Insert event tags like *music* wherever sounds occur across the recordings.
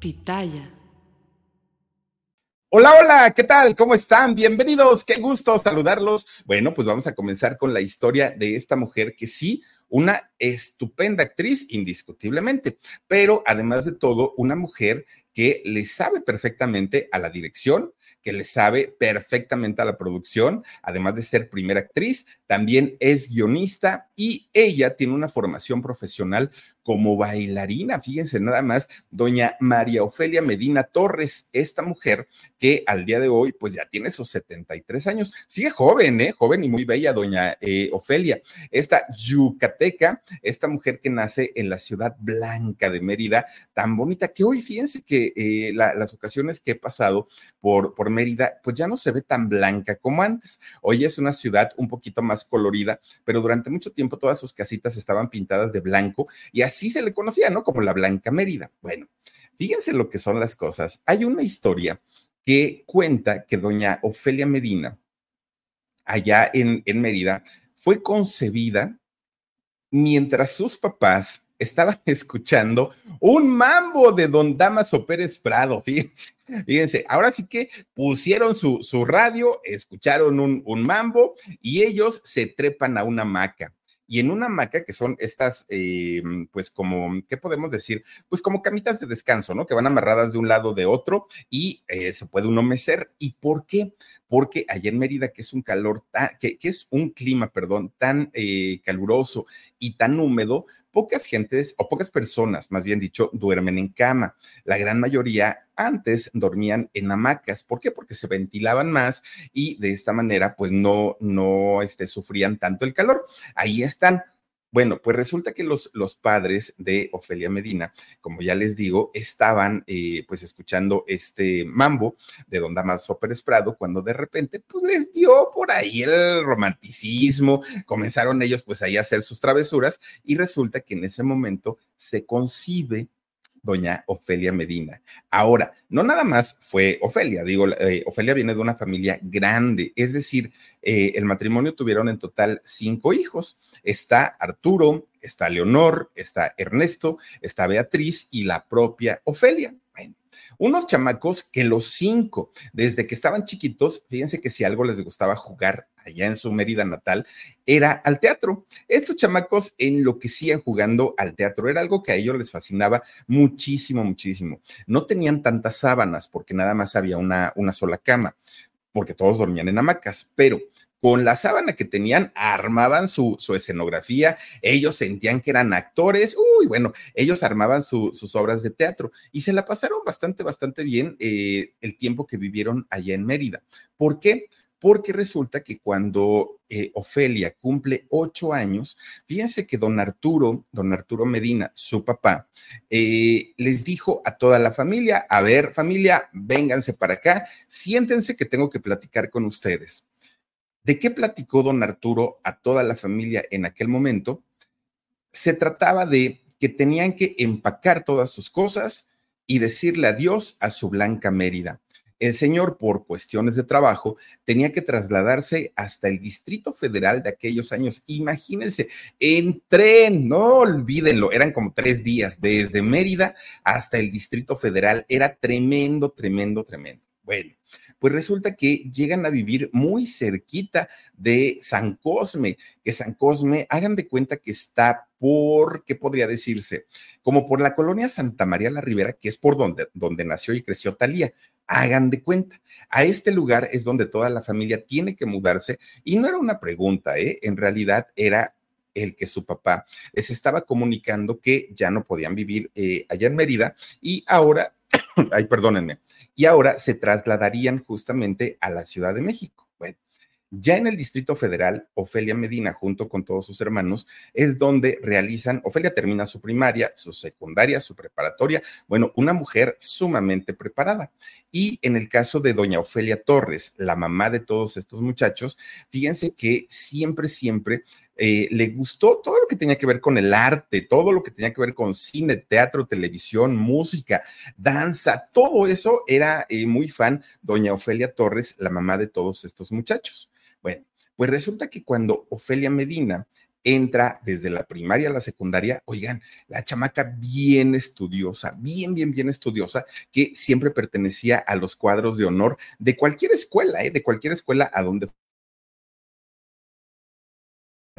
Pitaya. Hola, hola, ¿qué tal? ¿Cómo están? Bienvenidos, qué gusto saludarlos. Bueno, pues vamos a comenzar con la historia de esta mujer que sí, una estupenda actriz, indiscutiblemente, pero además de todo, una mujer que le sabe perfectamente a la dirección, que le sabe perfectamente a la producción, además de ser primera actriz, también es guionista y ella tiene una formación profesional como bailarina. Fíjense nada más, doña María Ofelia Medina Torres, esta mujer que al día de hoy pues ya tiene sus 73 años, sigue joven, ¿eh? Joven y muy bella, doña eh, Ofelia. Esta yucateca, esta mujer que nace en la ciudad blanca de Mérida, tan bonita que hoy fíjense que eh, las ocasiones que he pasado por, por Mérida, pues ya no se ve tan blanca como antes. Hoy es una ciudad un poquito más colorida, pero durante mucho tiempo todas sus casitas estaban pintadas de blanco y así se le conocía, ¿no? Como la Blanca Mérida. Bueno, fíjense lo que son las cosas. Hay una historia que cuenta que doña Ofelia Medina, allá en, en Mérida, fue concebida mientras sus papás estaban *laughs* escuchando un mambo de don Damaso Pérez Prado, *laughs* fíjense, fíjense, ahora sí que pusieron su, su radio, escucharon un, un mambo y ellos se trepan a una hamaca y en una hamaca que son estas, eh, pues como, ¿qué podemos decir? Pues como camitas de descanso, ¿no? Que van amarradas de un lado de otro y eh, se puede uno mecer. ¿Y por qué? Porque allá en Mérida, que es un calor, que, que, es un clima, perdón, tan eh, caluroso y tan húmedo, pocas gentes o pocas personas, más bien dicho, duermen en cama. La gran mayoría antes dormían en hamacas. ¿Por qué? Porque se ventilaban más y de esta manera pues no, no este, sufrían tanto el calor. Ahí están. Bueno, pues resulta que los, los padres de Ofelia Medina, como ya les digo, estaban eh, pues escuchando este mambo de Don Damaso Pérez Prado cuando de repente pues les dio por ahí el romanticismo, comenzaron ellos pues ahí a hacer sus travesuras y resulta que en ese momento se concibe doña Ofelia Medina. Ahora, no nada más fue Ofelia, digo, eh, Ofelia viene de una familia grande, es decir, eh, el matrimonio tuvieron en total cinco hijos. Está Arturo, está Leonor, está Ernesto, está Beatriz y la propia Ofelia. Unos chamacos que los cinco, desde que estaban chiquitos, fíjense que si algo les gustaba jugar allá en su Mérida natal, era al teatro. Estos chamacos enloquecían jugando al teatro. Era algo que a ellos les fascinaba muchísimo, muchísimo. No tenían tantas sábanas porque nada más había una, una sola cama, porque todos dormían en hamacas, pero con la sábana que tenían, armaban su, escenografía, ellos sentían que eran actores, uy, bueno, ellos armaban sus obras de teatro y se la pasaron bastante, bastante bien eh, el tiempo que vivieron allá en Mérida. ¿Por qué? Porque resulta que cuando eh, Ofelia cumple ocho años, fíjense que don Arturo, don Arturo Medina, su papá, eh, les dijo a toda la familia, a ver familia, vénganse para acá, siéntense que tengo que platicar con ustedes. ¿De qué platicó don Arturo a toda la familia en aquel momento? Se trataba de que tenían que empacar todas sus cosas y decirle adiós a su blanca Mérida. El señor, por cuestiones de trabajo, tenía que trasladarse hasta el Distrito Federal de aquellos años. Imagínense, en tren, no olvídenlo, eran como tres días, desde Mérida hasta el Distrito Federal. Era tremendo, tremendo, tremendo. Bueno, pues resulta que llegan a vivir muy cerquita de San Cosme, que San Cosme, hagan de cuenta que está por, ¿qué podría decirse? Como por la colonia Santa María la Ribera, que es por donde, donde nació y creció Talía. Hagan de cuenta. A este lugar es donde toda la familia tiene que mudarse y no era una pregunta, ¿eh? En realidad era el que su papá les estaba comunicando que ya no podían vivir eh, allá en Mérida y ahora, *laughs* ay, perdónenme, y ahora se trasladarían justamente a la Ciudad de México. Bueno, ya en el Distrito Federal, Ofelia Medina, junto con todos sus hermanos, es donde realizan, Ofelia termina su primaria, su secundaria, su preparatoria, bueno, una mujer sumamente preparada. Y en el caso de doña Ofelia Torres, la mamá de todos estos muchachos, fíjense que siempre, siempre eh, le gustó todo lo que tenía que ver con el arte, todo lo que tenía que ver con cine, teatro, televisión, música, danza, todo eso era eh, muy fan doña Ofelia Torres, la mamá de todos estos muchachos. Bueno, pues resulta que cuando Ofelia Medina entra desde la primaria a la secundaria, oigan, la chamaca bien estudiosa, bien, bien, bien estudiosa, que siempre pertenecía a los cuadros de honor de cualquier escuela, ¿eh? de cualquier escuela a donde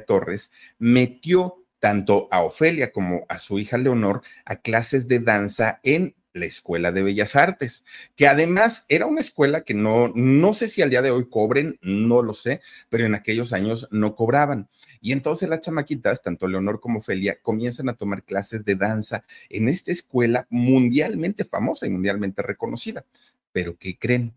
Torres metió tanto a Ofelia como a su hija Leonor a clases de danza en la Escuela de Bellas Artes, que además era una escuela que no, no sé si al día de hoy cobren, no lo sé, pero en aquellos años no cobraban. Y entonces las chamaquitas, tanto Leonor como Ofelia, comienzan a tomar clases de danza en esta escuela mundialmente famosa y mundialmente reconocida. Pero ¿qué creen?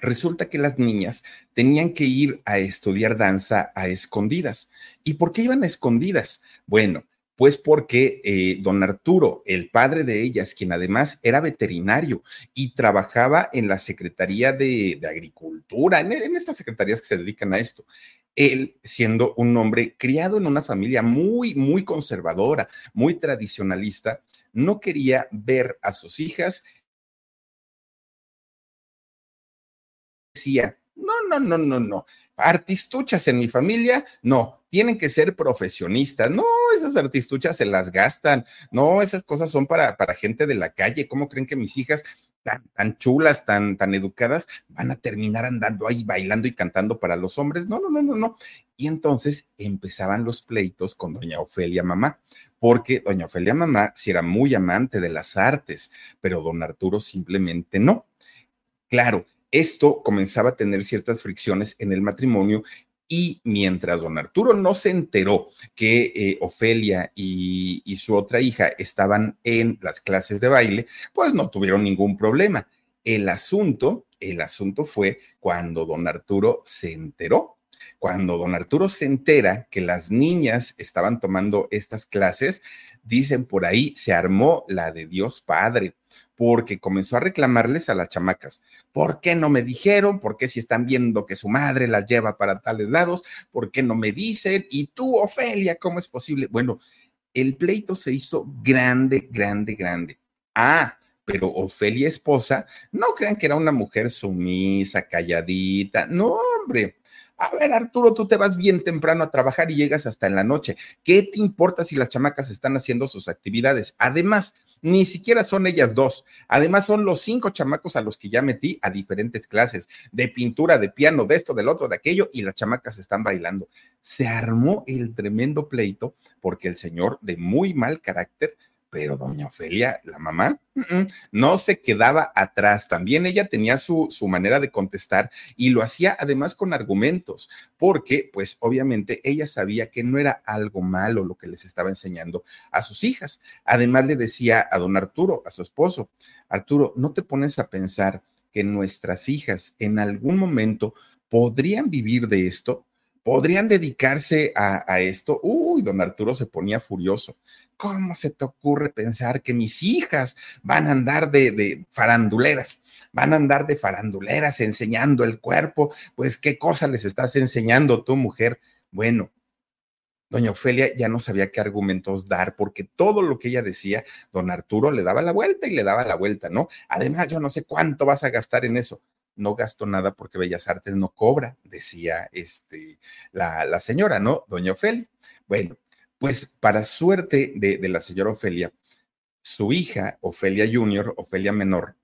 Resulta que las niñas tenían que ir a estudiar danza a escondidas. ¿Y por qué iban a escondidas? Bueno, pues porque eh, don Arturo, el padre de ellas, quien además era veterinario y trabajaba en la Secretaría de, Agricultura, en, en, estas secretarías que se dedican a esto, él siendo un hombre criado en una familia muy, muy conservadora, muy tradicionalista, no quería ver a sus hijas. Decía, no, no, no, no, no artistuchas en mi familia, no, tienen que ser profesionistas. No, esas artistuchas se las gastan. No, esas cosas son para, para gente de la calle. ¿Cómo creen que mis hijas tan, tan chulas, tan, tan educadas, van a terminar andando ahí bailando y cantando para los hombres? No, no, no, no, no. Y entonces empezaban los pleitos con doña Ofelia Mamá, porque doña Ofelia Mamá sí era muy amante de las artes, pero don Arturo simplemente no. Claro, esto comenzaba a tener ciertas fricciones en el matrimonio y mientras don Arturo no se enteró que eh, Ofelia y, y, su otra hija estaban en las clases de baile, pues no tuvieron ningún problema. El asunto, el asunto fue cuando don Arturo se enteró. Cuando don Arturo se entera que las niñas estaban tomando estas clases, dicen por ahí, se armó la de Dios Padre porque comenzó a reclamarles a las chamacas. ¿Por qué no me dijeron? ¿Por qué si están viendo que su madre las lleva para tales lados? ¿Por qué no me dicen? Y tú, Ofelia, ¿cómo es posible? Bueno, el pleito se hizo grande, grande, grande. Ah, pero Ofelia esposa, no crean que era una mujer sumisa, calladita. No, hombre. A ver, Arturo, tú te vas bien temprano a trabajar y llegas hasta en la noche. ¿Qué te importa si las chamacas están haciendo sus actividades? Además, ni siquiera son ellas dos. Además, son los cinco chamacos a los que ya metí a diferentes clases de pintura, de piano, de esto, del otro, de aquello, y las chamacas están bailando. Se armó el tremendo pleito porque el señor de muy mal carácter pero doña Ofelia, la mamá, no se quedaba atrás. También ella tenía su, su, manera de contestar y lo hacía además con argumentos, porque pues obviamente ella sabía que no era algo malo lo que les estaba enseñando a sus hijas. Además le decía a don Arturo, a su esposo, Arturo, ¿no te pones a pensar que nuestras hijas en algún momento podrían vivir de esto? Podrían dedicarse a, esto. Uy, don Arturo se ponía furioso. ¿Cómo se te ocurre pensar que mis hijas van a andar de, de faranduleras? Van a andar de faranduleras enseñando el cuerpo. Pues, ¿qué cosa les estás enseñando tu mujer? Bueno, Doña Ofelia ya no sabía qué argumentos dar porque todo lo que ella decía, don Arturo le daba la vuelta y le daba la vuelta, ¿no? Además, yo no sé cuánto vas a gastar en eso no gasto nada porque Bellas Artes no cobra, decía este, la, señora, ¿no? Doña Ofelia. Bueno, pues para suerte de, de la señora Ofelia, su hija, Ofelia Junior, Ofelia Menor,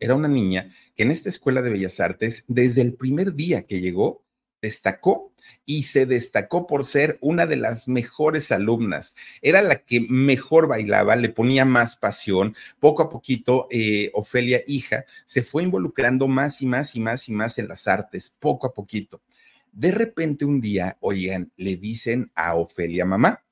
era una niña que en esta escuela de Bellas Artes, desde el primer día que llegó, destacó y se destacó por ser una de las mejores alumnas. Era la que mejor bailaba, le ponía más pasión. Poco a poquito, eh, Ofelia, hija, se fue involucrando más y más y más y más en las artes, poco a poquito. De repente un día, oigan, le dicen a Ofelia, mamá,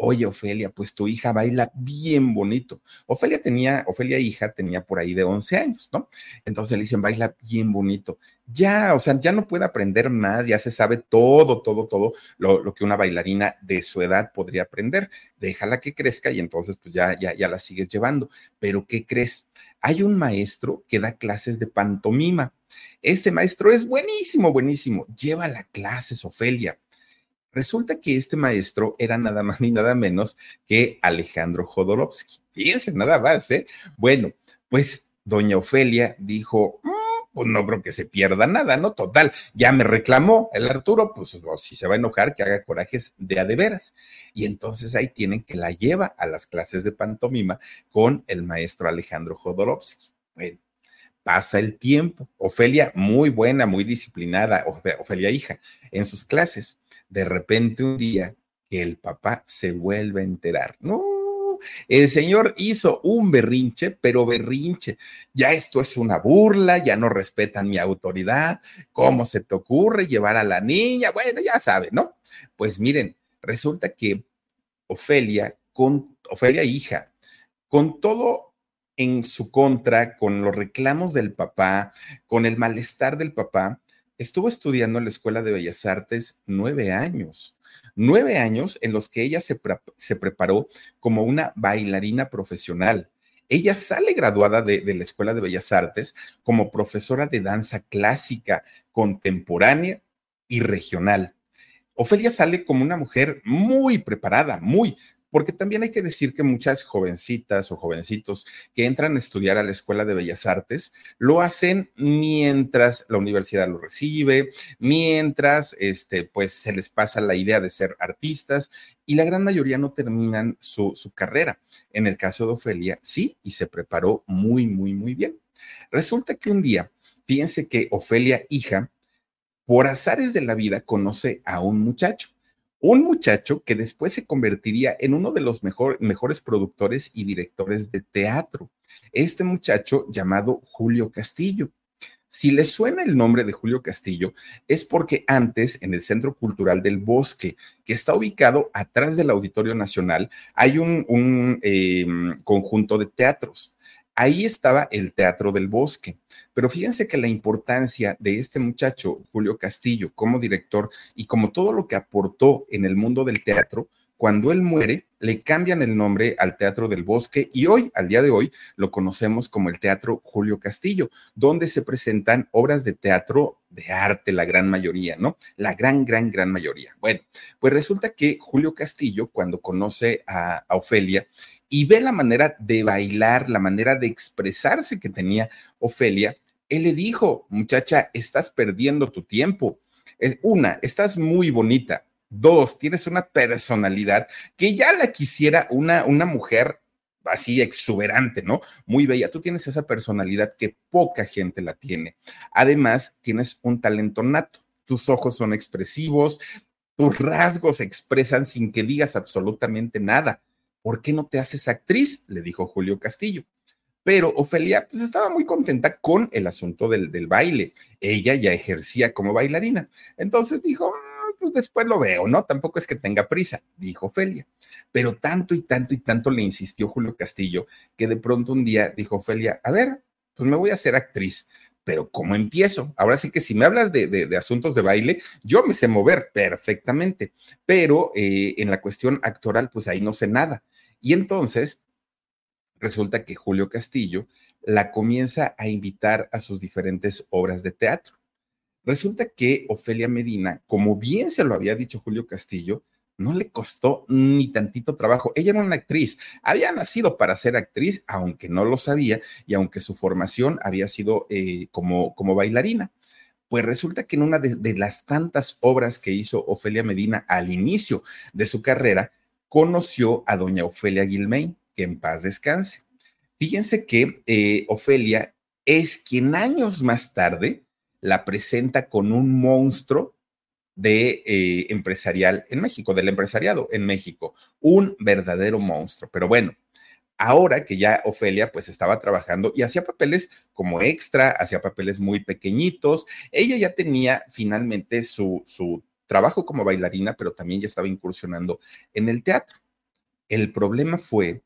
oye Ofelia, pues tu hija baila bien bonito. Ofelia tenía, Ofelia hija tenía por ahí de 11 años, ¿no? Entonces le dicen, baila bien bonito. Ya, o sea, ya no puede aprender más, ya se sabe todo, todo, todo lo, que una bailarina de su edad podría aprender. Déjala que crezca y entonces pues ya, ya, ya la sigues llevando. Pero ¿qué crees? Hay un maestro que da clases de pantomima. Este maestro es buenísimo, buenísimo. Lleva la clases, Ofelia Resulta que este maestro era nada más ni nada menos que Alejandro Jodorowsky. Fíjense, nada más, ¿eh? Bueno, pues doña Ofelia dijo, mm, pues no creo que se pierda nada, ¿no? Total, ya me reclamó el Arturo, pues si se va a enojar, que haga corajes de a de veras. Y entonces ahí tienen que la lleva a las clases de pantomima con el maestro Alejandro Jodorowsky. Bueno, pasa el tiempo. Ofelia, muy buena, muy disciplinada, Ofelia hija, en sus clases. De repente un día que el papá se vuelve a enterar. No, el señor hizo un berrinche, pero berrinche. Ya esto es una burla, ya no respetan mi autoridad. ¿Cómo se te ocurre llevar a la niña? Bueno, ya sabe, ¿no? Pues miren, resulta que Ofelia, con Ofelia hija, con todo en su contra, con los reclamos del papá, con el malestar del papá, estuvo estudiando en la Escuela de Bellas Artes nueve años nueve años en los que ella se, se preparó como una bailarina profesional. Ella sale graduada de, de, la Escuela de Bellas Artes como profesora de danza clásica, contemporánea y regional. Ofelia sale como una mujer muy preparada, muy, porque también hay que decir que muchas jovencitas o jovencitos que entran a estudiar a la Escuela de Bellas Artes lo hacen mientras la universidad lo recibe, mientras este, pues se les pasa la idea de ser artistas y la gran mayoría no terminan su, su carrera. En el caso de Ofelia, sí, y se preparó muy, muy, muy bien. Resulta que un día, fíjense que Ofelia, hija, por azares de la vida, conoce a un muchacho un muchacho que después se convertiría en uno de los mejores productores y directores de teatro. Este muchacho llamado Julio Castillo. Si le suena el nombre de Julio Castillo, es porque antes en el Centro Cultural del Bosque, que está ubicado atrás del Auditorio Nacional, hay un, em, conjunto de teatros. Ahí estaba el Teatro del Bosque. Pero fíjense que la importancia de este muchacho, Julio Castillo, como director y como todo lo que aportó en el mundo del teatro, cuando él muere, le cambian el nombre al Teatro del Bosque y hoy, al día de hoy, lo conocemos como el Teatro Julio Castillo, donde se presentan obras de teatro de arte, la gran mayoría, ¿no? La gran, gran, gran mayoría. Bueno, pues resulta que Julio Castillo, cuando conoce a, a Ofelia, y ve la manera de bailar, la manera de expresarse que tenía Ofelia, él le dijo, muchacha, estás perdiendo tu tiempo. Una, estás muy bonita. Dos, tienes una personalidad que ya la quisiera una, una mujer así exuberante, ¿no? Muy bella. Tú tienes esa personalidad que poca gente la tiene. Además, tienes un talento nato. Tus ojos son expresivos, tus rasgos expresan sin que digas absolutamente nada. ¿Por qué no te haces actriz? Le dijo Julio Castillo. Pero Ofelia pues estaba muy contenta con el asunto del, del baile. Ella ya ejercía como bailarina. Entonces dijo, ah, pues después lo veo, ¿no? Tampoco es que tenga prisa, dijo Ofelia. Pero tanto y tanto y tanto le insistió Julio Castillo que de pronto un día dijo Ofelia, a ver, pues me voy a hacer actriz pero ¿cómo empiezo? Ahora sí que si me hablas de, asuntos de baile, yo me sé mover perfectamente, pero eh, en la cuestión actoral, pues ahí no sé nada. Y entonces resulta que Julio Castillo la comienza a invitar a sus diferentes obras de teatro. Resulta que Ofelia Medina, como bien se lo había dicho Julio Castillo, no le costó ni tantito trabajo. Ella era una actriz, había nacido para ser actriz, aunque no lo sabía y aunque su formación había sido eh, como, como bailarina. Pues resulta que en una de, las tantas obras que hizo Ofelia Medina al inicio de su carrera, conoció a doña Ofelia Gilmain, que en paz descanse. Fíjense que eh, Ofelia es quien años más tarde la presenta con un monstruo de eh, empresarial en México, del empresariado en México, un verdadero monstruo. Pero bueno, ahora que ya Ofelia pues estaba trabajando y hacía papeles como extra, hacía papeles muy pequeñitos, ella ya tenía finalmente su, su trabajo como bailarina, pero también ya estaba incursionando en el teatro. El problema fue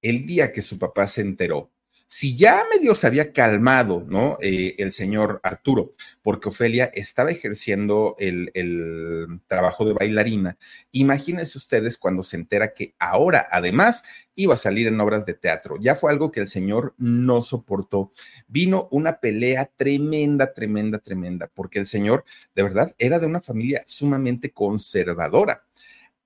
el día que su papá se enteró si ya medio se había calmado, ¿no? Eh, el señor Arturo, porque Ofelia estaba ejerciendo el, el, trabajo de bailarina. Imagínense ustedes cuando se entera que ahora, además, iba a salir en obras de teatro. Ya fue algo que el señor no soportó. Vino una pelea tremenda, tremenda, tremenda, porque el señor, de verdad, era de una familia sumamente conservadora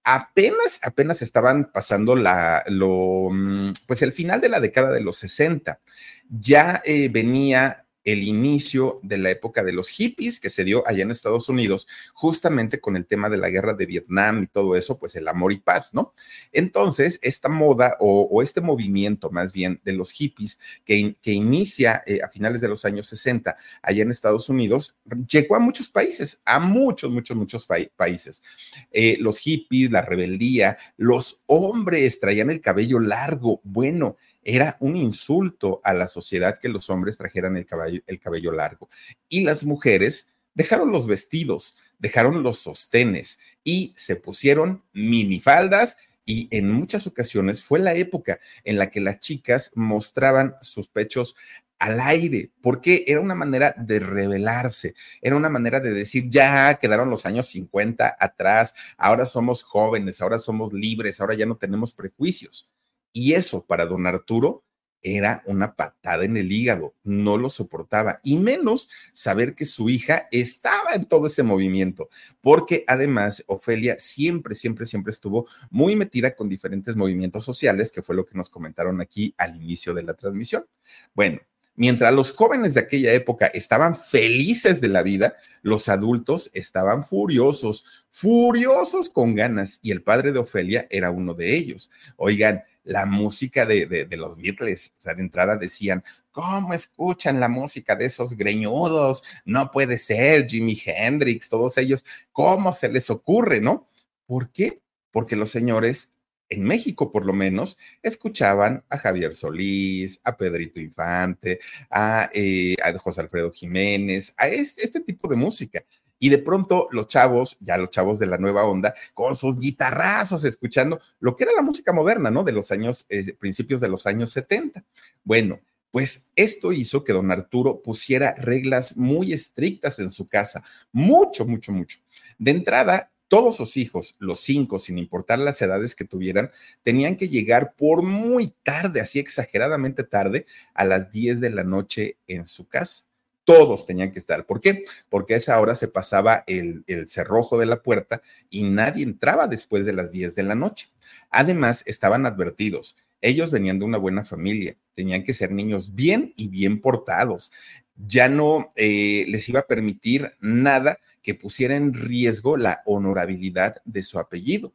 apenas, apenas estaban pasando la, lo, mm, pues el final de la década de los 60. Ya eh, venía el inicio de la época de los hippies que se dio allá en Estados Unidos, justamente con el tema de la guerra de Vietnam y todo eso, pues el amor y paz, ¿no? Entonces, esta moda o, este movimiento más bien de los hippies que, que inicia eh, a finales de los años 60 allá en Estados Unidos, llegó a muchos países, a muchos, muchos, muchos países. Eh, los hippies, la rebeldía, los hombres traían el cabello largo, bueno, era un insulto a la sociedad que los hombres trajeran el cabello, el cabello largo. Y las mujeres dejaron los vestidos, dejaron los sostenes y se pusieron minifaldas y en muchas ocasiones fue la época en la que las chicas mostraban sus pechos al aire, porque era una manera de rebelarse, era una manera de decir, ya quedaron los años 50 atrás, ahora somos jóvenes, ahora somos libres, ahora ya no tenemos prejuicios. Y eso para don Arturo era una patada en el hígado, no lo soportaba, y menos saber que su hija estaba en todo ese movimiento, porque además Ofelia siempre, siempre, siempre estuvo muy metida con diferentes movimientos sociales, que fue lo que nos comentaron aquí al inicio de la transmisión. Bueno, Mientras los jóvenes de aquella época estaban felices de la vida, los adultos estaban furiosos, furiosos con ganas, y el padre de Ofelia era uno de ellos. Oigan, la música de, los Beatles, o sea, de entrada decían, ¿cómo escuchan la música de esos greñudos? No puede ser, Jimi Hendrix, todos ellos, ¿cómo se les ocurre, no? ¿Por qué? Porque los señores en México por lo menos, escuchaban a Javier Solís, a Pedrito Infante, a, eh, José Alfredo Jiménez, a este, tipo de música. Y de pronto los chavos, ya los chavos de la nueva onda, con sus guitarrazos, escuchando lo que era la música moderna, ¿no? De los años, eh, principios de los años 70. Bueno, pues esto hizo que don Arturo pusiera reglas muy estrictas en su casa, mucho, mucho, mucho. De entrada, todos sus hijos, los cinco, sin importar las edades que tuvieran, tenían que llegar por muy tarde, así exageradamente tarde, a las 10 de la noche en su casa. Todos tenían que estar. ¿Por qué? Porque a esa hora se pasaba el, el cerrojo de la puerta y nadie entraba después de las 10 de la noche. Además, estaban advertidos. Ellos venían de una buena familia, tenían que ser niños bien y bien portados ya no eh, les iba a permitir nada que pusiera en riesgo la honorabilidad de su apellido.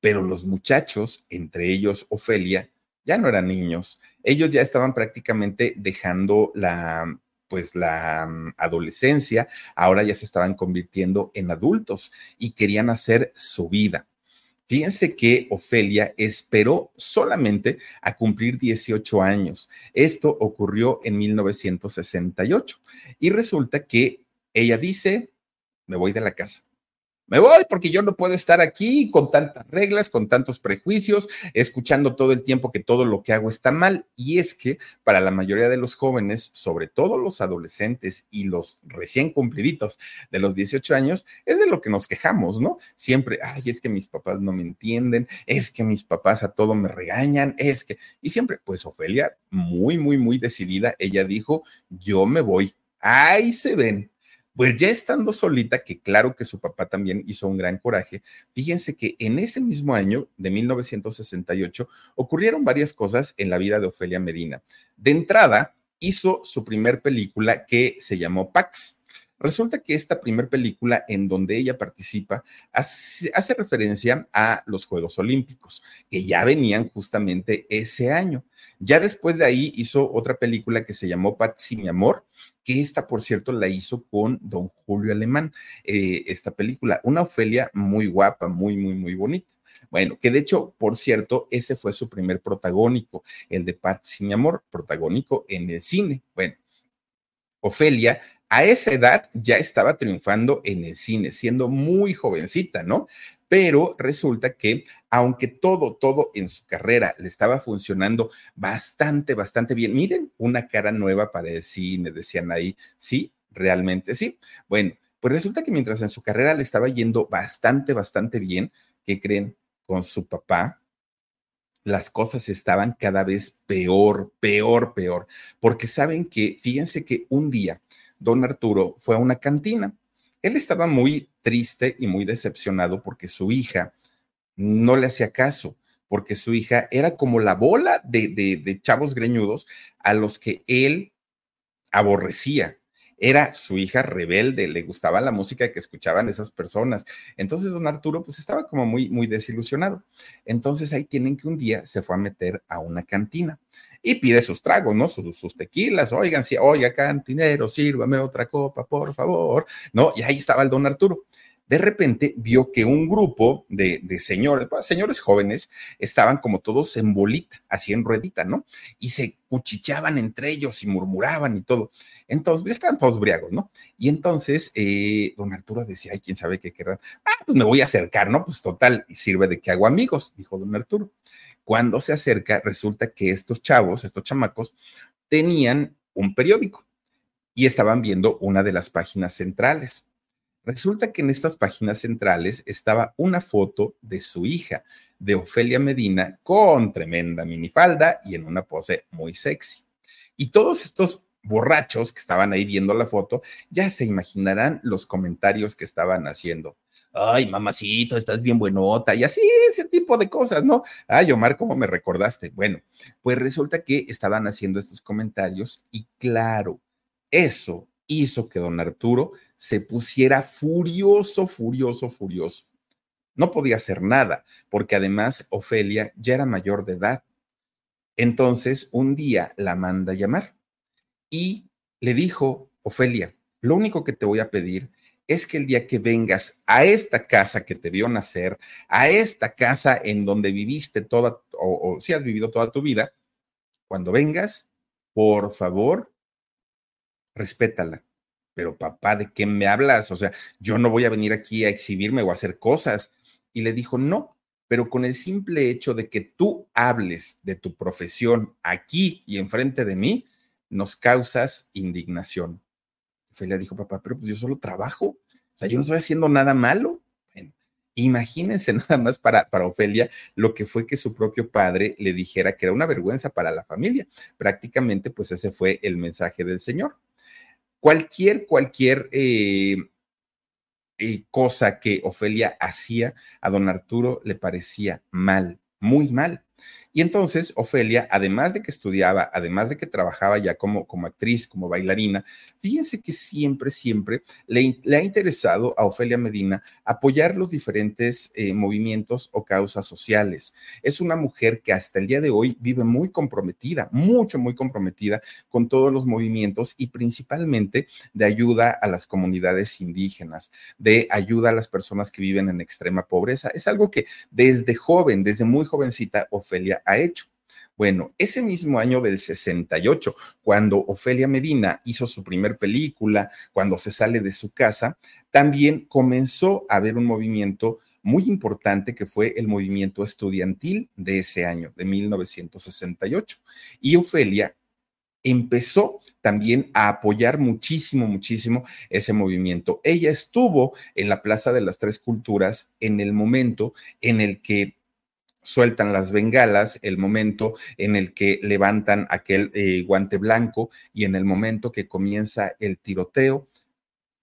Pero los muchachos, entre ellos Ofelia, ya no eran niños. Ellos ya estaban prácticamente dejando la pues la mm, adolescencia, ahora ya se estaban convirtiendo en adultos y querían hacer su vida. Fíjense que Ofelia esperó solamente a cumplir 18 años. Esto ocurrió en 1968 y resulta que ella dice, me voy de la casa. Me voy porque yo no puedo estar aquí con tantas reglas, con tantos prejuicios, escuchando todo el tiempo que todo lo que hago está mal. Y es que para la mayoría de los jóvenes, sobre todo los adolescentes y los recién cumpliditos de los 18 años, es de lo que nos quejamos, ¿no? Siempre, ay, es que mis papás no me entienden, es que mis papás a todo me regañan, es que... Y siempre, pues Ofelia, muy, muy, muy decidida, ella dijo, yo me voy. Ahí se ven, pues ya estando solita, que claro que su papá también hizo un gran coraje, fíjense que en ese mismo año de 1968 ocurrieron varias cosas en la vida de Ofelia Medina. De entrada, hizo su primer película que se llamó Pax. Resulta que esta primer película en donde ella participa hace, hace, referencia a los Juegos Olímpicos, que ya venían justamente ese año. Ya después de ahí hizo otra película que se llamó Patsy, mi amor, que esta, por cierto, la hizo con don Julio Alemán, eh, esta película. Una Ofelia muy guapa, muy, muy, muy bonita. Bueno, que de hecho, por cierto, ese fue su primer protagónico, el de Patsy, mi amor, protagónico en el cine. Bueno, Ofelia a esa edad ya estaba triunfando en el cine, siendo muy jovencita, ¿no? pero resulta que aunque todo, todo en su carrera le estaba funcionando bastante, bastante bien, miren, una cara nueva para el cine, decían ahí, sí, realmente sí. Bueno, pues resulta que mientras en su carrera le estaba yendo bastante, bastante bien, ¿qué creen? Con su papá, las cosas estaban cada vez peor, peor, peor, porque saben que, fíjense que un día don Arturo fue a una cantina él estaba muy triste y muy decepcionado porque su hija no le hacía caso, porque su hija era como la bola de, chavos greñudos a los que él aborrecía. Era su hija rebelde, le gustaba la música que escuchaban esas personas. Entonces don Arturo pues estaba como muy, muy desilusionado. Entonces ahí tienen que un día se fue a meter a una cantina y pide sus tragos, ¿no? Sus, sus tequilas, oigan, si, oiga, cantinero, sírvame otra copa, por favor, ¿no? Y ahí estaba el don Arturo de repente vio que un grupo de, señores, pues, señores jóvenes, estaban como todos en bolita, así en ruedita, ¿no? Y se cuchicheaban entre ellos y murmuraban y todo. Entonces, estaban todos briagos, ¿no? Y entonces, eh, don Arturo decía, ay, quién sabe qué querrán. Ah, pues me voy a acercar, ¿no? Pues total, sirve de que hago amigos, dijo don Arturo. Cuando se acerca, resulta que estos chavos, estos chamacos, tenían un periódico y estaban viendo una de las páginas centrales. Resulta que en estas páginas centrales estaba una foto de su hija, de Ofelia Medina, con tremenda minifalda y en una pose muy sexy. Y todos estos borrachos que estaban ahí viendo la foto, ya se imaginarán los comentarios que estaban haciendo. Ay, mamacito, estás bien buenota, y así, ese tipo de cosas, ¿no? Ay, Omar, ¿cómo me recordaste? Bueno, pues resulta que estaban haciendo estos comentarios y claro, eso hizo que don Arturo se pusiera furioso, furioso, furioso. No podía hacer nada, porque además Ofelia ya era mayor de edad. Entonces, un día la manda a llamar y le dijo, Ofelia, lo único que te voy a pedir es que el día que vengas a esta casa que te vio nacer, a esta casa en donde viviste toda, o, o si has vivido toda tu vida, cuando vengas, por favor, respétala. Pero papá, ¿de qué me hablas? O sea, yo no voy a venir aquí a exhibirme o a hacer cosas. Y le dijo, no, pero con el simple hecho de que tú hables de tu profesión aquí y enfrente de mí, nos causas indignación. Ofelia dijo, papá, pero pues yo solo trabajo, o sea, yo no estoy haciendo nada malo. imagínense *laughs* nada más para, para Ofelia lo que fue que su propio padre le dijera que era una vergüenza para la familia. Prácticamente, pues ese fue el mensaje del Señor. Cualquier, cualquier eh, eh, cosa que Ofelia hacía a don Arturo le parecía mal, muy mal. Y entonces Ofelia, además de que estudiaba, además de que trabajaba ya como, como actriz, como bailarina, fíjense que siempre, siempre le, ha interesado a Ofelia Medina apoyar los diferentes eh, movimientos o causas sociales. Es una mujer que hasta el día de hoy vive muy comprometida, mucho, muy comprometida con todos los movimientos y principalmente de ayuda a las comunidades indígenas, de ayuda a las personas que viven en extrema pobreza. Es algo que desde joven, desde muy jovencita, Ofelia ha hecho. Bueno, ese mismo año del 68, cuando Ofelia Medina hizo su primer película, cuando se sale de su casa, también comenzó a haber un movimiento muy importante que fue el movimiento estudiantil de ese año, de 1968. Y Ofelia empezó también a apoyar muchísimo, muchísimo ese movimiento. Ella estuvo en la Plaza de las Tres Culturas en el momento en el que sueltan las bengalas, el momento en el que levantan aquel eh, guante blanco y en el momento que comienza el tiroteo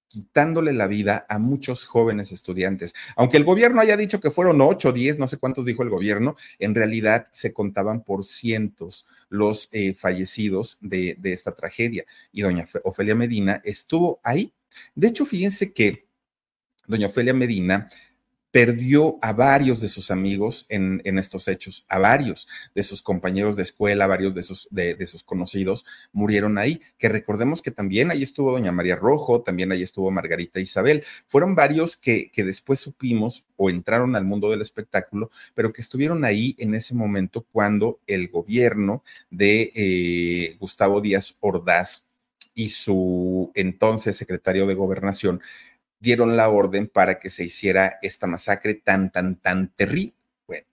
quitándole la vida a muchos jóvenes estudiantes. Aunque el gobierno haya dicho que fueron ocho, diez, no sé cuántos dijo el gobierno, en realidad se contaban por cientos los eh, fallecidos de, de esta tragedia. Y doña Ofelia Medina estuvo ahí. De hecho, fíjense que doña Ofelia Medina perdió a varios de sus amigos en, estos hechos, a varios de sus compañeros de escuela, varios de sus, de, sus conocidos murieron ahí, que recordemos que también ahí estuvo doña María Rojo, también ahí estuvo Margarita Isabel, fueron varios que, después supimos o entraron al mundo del espectáculo, pero que estuvieron ahí en ese momento cuando el gobierno de eh, Gustavo Díaz Ordaz y su entonces secretario de gobernación dieron la orden para que se hiciera esta masacre tan, tan, tan terrible. Bueno,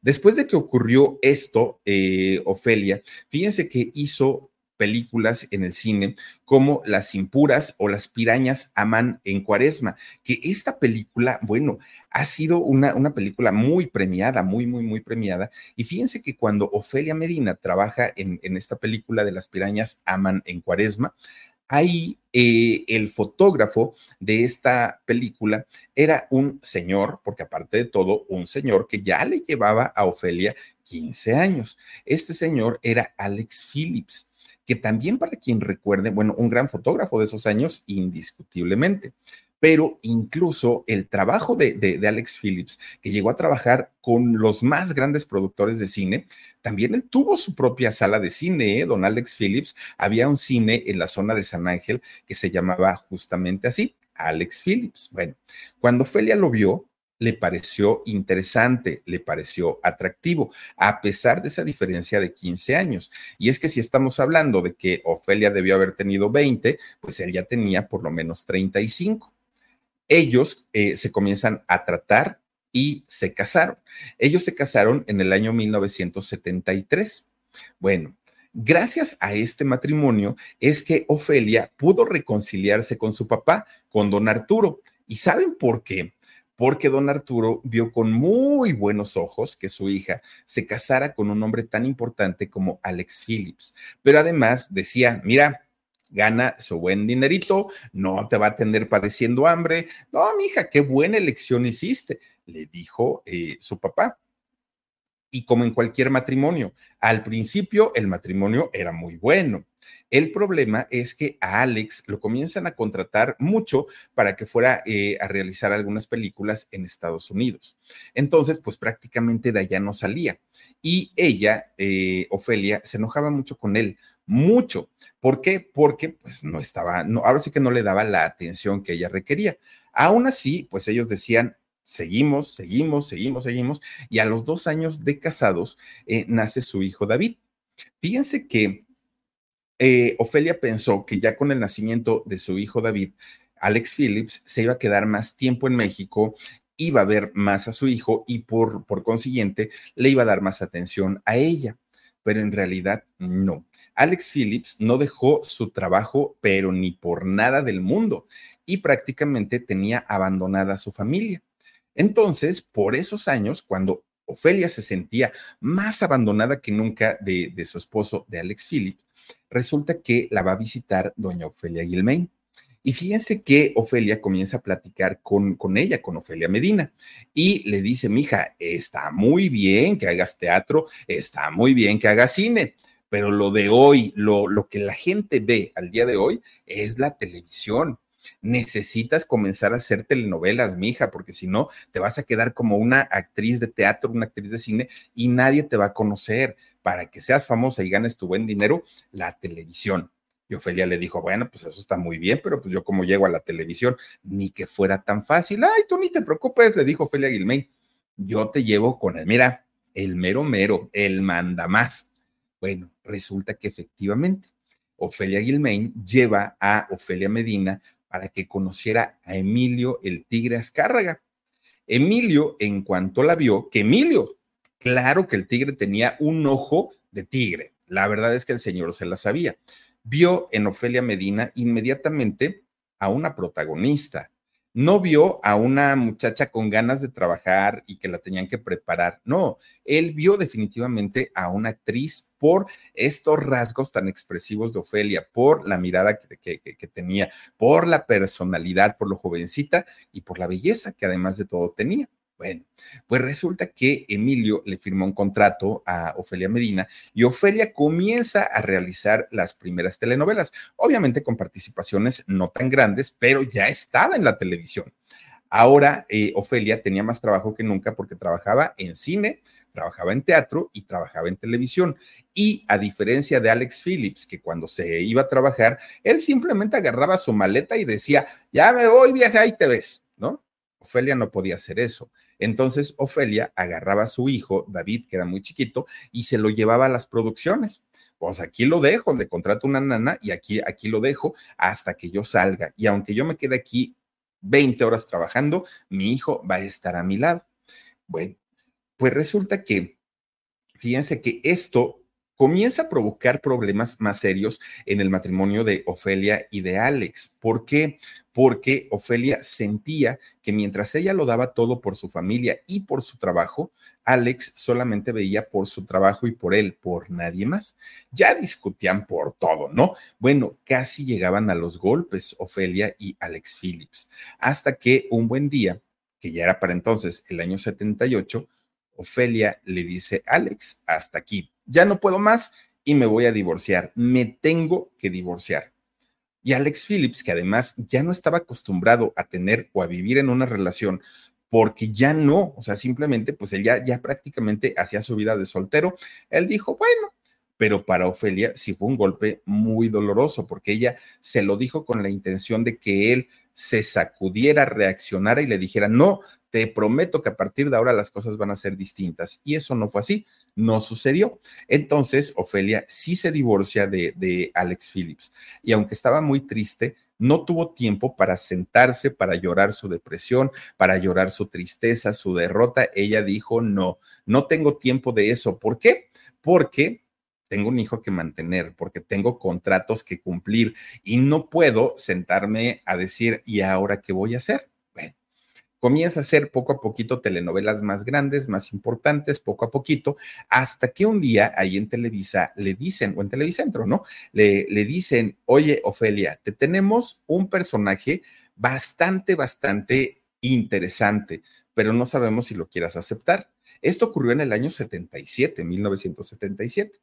después de que ocurrió esto, eh, Ofelia, fíjense que hizo películas en el cine como Las impuras o Las pirañas aman en cuaresma, que esta película, bueno, ha sido una, una película muy premiada, muy, muy, muy premiada. Y fíjense que cuando Ofelia Medina trabaja en, en esta película de Las pirañas aman en cuaresma, ahí eh, el fotógrafo de esta película era un señor, porque aparte de todo, un señor que ya le llevaba a Ofelia 15 años. Este señor era Alex Phillips que también para quien recuerde, bueno, un gran fotógrafo de esos años, indiscutiblemente pero incluso el trabajo de, Alex Phillips, que llegó a trabajar con los más grandes productores de cine, también él tuvo su propia sala de cine, ¿eh? don Alex Phillips. Había un cine en la zona de San Ángel que se llamaba justamente así, Alex Phillips. Bueno, cuando Felia lo vio, le pareció interesante, le pareció atractivo, a pesar de esa diferencia de 15 años. Y es que si estamos hablando de que Ofelia debió haber tenido 20, pues él ya tenía por lo menos 35 ellos eh, se comienzan a tratar y se casaron. Ellos se casaron en el año 1973. Bueno, gracias a este matrimonio es que Ofelia pudo reconciliarse con su papá, con don Arturo. ¿Y saben por qué? Porque don Arturo vio con muy buenos ojos que su hija se casara con un hombre tan importante como Alex Phillips. Pero además decía, mira, gana su buen dinerito, no te va a tener padeciendo hambre. No, mija, qué buena elección hiciste, le dijo eh, su papá. Y como en cualquier matrimonio, al principio el matrimonio era muy bueno. El problema es que a Alex lo comienzan a contratar mucho para que fuera eh, a realizar algunas películas en Estados Unidos. Entonces, pues prácticamente de allá no salía. Y ella, eh, Ofelia, se enojaba mucho con él mucho. ¿Por qué? Porque pues no estaba, no, ahora sí que no le daba la atención que ella requería. Aún así, pues ellos decían, seguimos, seguimos, seguimos, seguimos, y a los dos años de casados eh, nace su hijo David. Fíjense que eh, Ofelia pensó que ya con el nacimiento de su hijo David, Alex Phillips se iba a quedar más tiempo en México, iba a ver más a su hijo y por, por consiguiente le iba a dar más atención a ella. Pero en realidad no. Alex Phillips no dejó su trabajo, pero ni por nada del mundo, y prácticamente tenía abandonada a su familia. Entonces, por esos años, cuando Ofelia se sentía más abandonada que nunca de, su esposo, de Alex Phillips, resulta que la va a visitar doña Ofelia Gilmain. Y fíjense que Ofelia comienza a platicar con, con ella, con Ofelia Medina, y le dice, mija, está muy bien que hagas teatro, está muy bien que hagas cine, pero lo de hoy, lo, lo que la gente ve al día de hoy es la televisión. Necesitas comenzar a hacer telenovelas, mija, porque si no, te vas a quedar como una actriz de teatro, una actriz de cine y nadie te va a conocer. Para que seas famosa y ganes tu buen dinero, la televisión. Y Ofelia le dijo, bueno, pues eso está muy bien, pero pues yo como llego a la televisión, ni que fuera tan fácil. Ay, tú ni te preocupes, le dijo Ofelia Guilmain. Yo te llevo con el, mira, el mero mero, el mandamás bueno, resulta que efectivamente Ofelia Gilmain lleva a Ofelia Medina para que conociera a Emilio el Tigre Azcárraga. Emilio, en cuanto la vio, que Emilio, claro que el tigre tenía un ojo de tigre, la verdad es que el señor se la sabía, vio en Ofelia Medina inmediatamente a una protagonista, no vio a una muchacha con ganas de trabajar y que la tenían que preparar. No, él vio definitivamente a una actriz por estos rasgos tan expresivos de Ofelia, por la mirada que, que, tenía, por la personalidad, por lo jovencita y por la belleza que además de todo tenía. Bueno, pues resulta que Emilio le firmó un contrato a Ofelia Medina y Ofelia comienza a realizar las primeras telenovelas, obviamente con participaciones no tan grandes, pero ya estaba en la televisión. Ahora eh, Ofelia tenía más trabajo que nunca porque trabajaba en cine, trabajaba en teatro y trabajaba en televisión. Y a diferencia de Alex Phillips, que cuando se iba a trabajar, él simplemente agarraba su maleta y decía, ya me voy, viaja y te ves, ¿no? Ofelia no podía hacer eso. Entonces Ofelia agarraba a su hijo, David, que era muy chiquito, y se lo llevaba a las producciones. Pues aquí lo dejo, le contrato una nana y aquí, aquí lo dejo hasta que yo salga. Y aunque yo me quede aquí 20 horas trabajando, mi hijo va a estar a mi lado. Bueno, pues resulta que, fíjense que esto comienza a provocar problemas más serios en el matrimonio de Ofelia y de Alex. ¿Por qué? Porque Ofelia sentía que mientras ella lo daba todo por su familia y por su trabajo, Alex solamente veía por su trabajo y por él, por nadie más. Ya discutían por todo, ¿no? Bueno, casi llegaban a los golpes Ofelia y Alex Phillips, hasta que un buen día, que ya era para entonces el año 78, Ofelia le dice, Alex, hasta aquí, ya no puedo más y me voy a divorciar, me tengo que divorciar. Y Alex Phillips, que además ya no estaba acostumbrado a tener o a vivir en una relación porque ya no, o sea, simplemente, pues él ya, ya prácticamente hacía su vida de soltero. Él dijo, bueno, pero para Ofelia sí fue un golpe muy doloroso porque ella se lo dijo con la intención de que él se sacudiera, reaccionara y le dijera, no, te prometo que a partir de ahora las cosas van a ser distintas. Y eso no fue así, no sucedió. Entonces, Ofelia sí se divorcia de, de Alex Phillips y aunque estaba muy triste, no tuvo tiempo para sentarse, para llorar su depresión, para llorar su tristeza, su derrota. Ella dijo, no, no tengo tiempo de eso. ¿Por qué? Porque tengo un hijo que mantener, porque tengo contratos que cumplir y no puedo sentarme a decir, ¿y ahora qué voy a hacer? Comienza a hacer poco a poquito telenovelas más grandes, más importantes, poco a poquito, hasta que un día ahí en Televisa le dicen, o en Televicentro, ¿no? Le, le dicen, oye, Ofelia, te tenemos un personaje bastante, bastante interesante, pero no sabemos si lo quieras aceptar. Esto ocurrió en el año 77, 1977.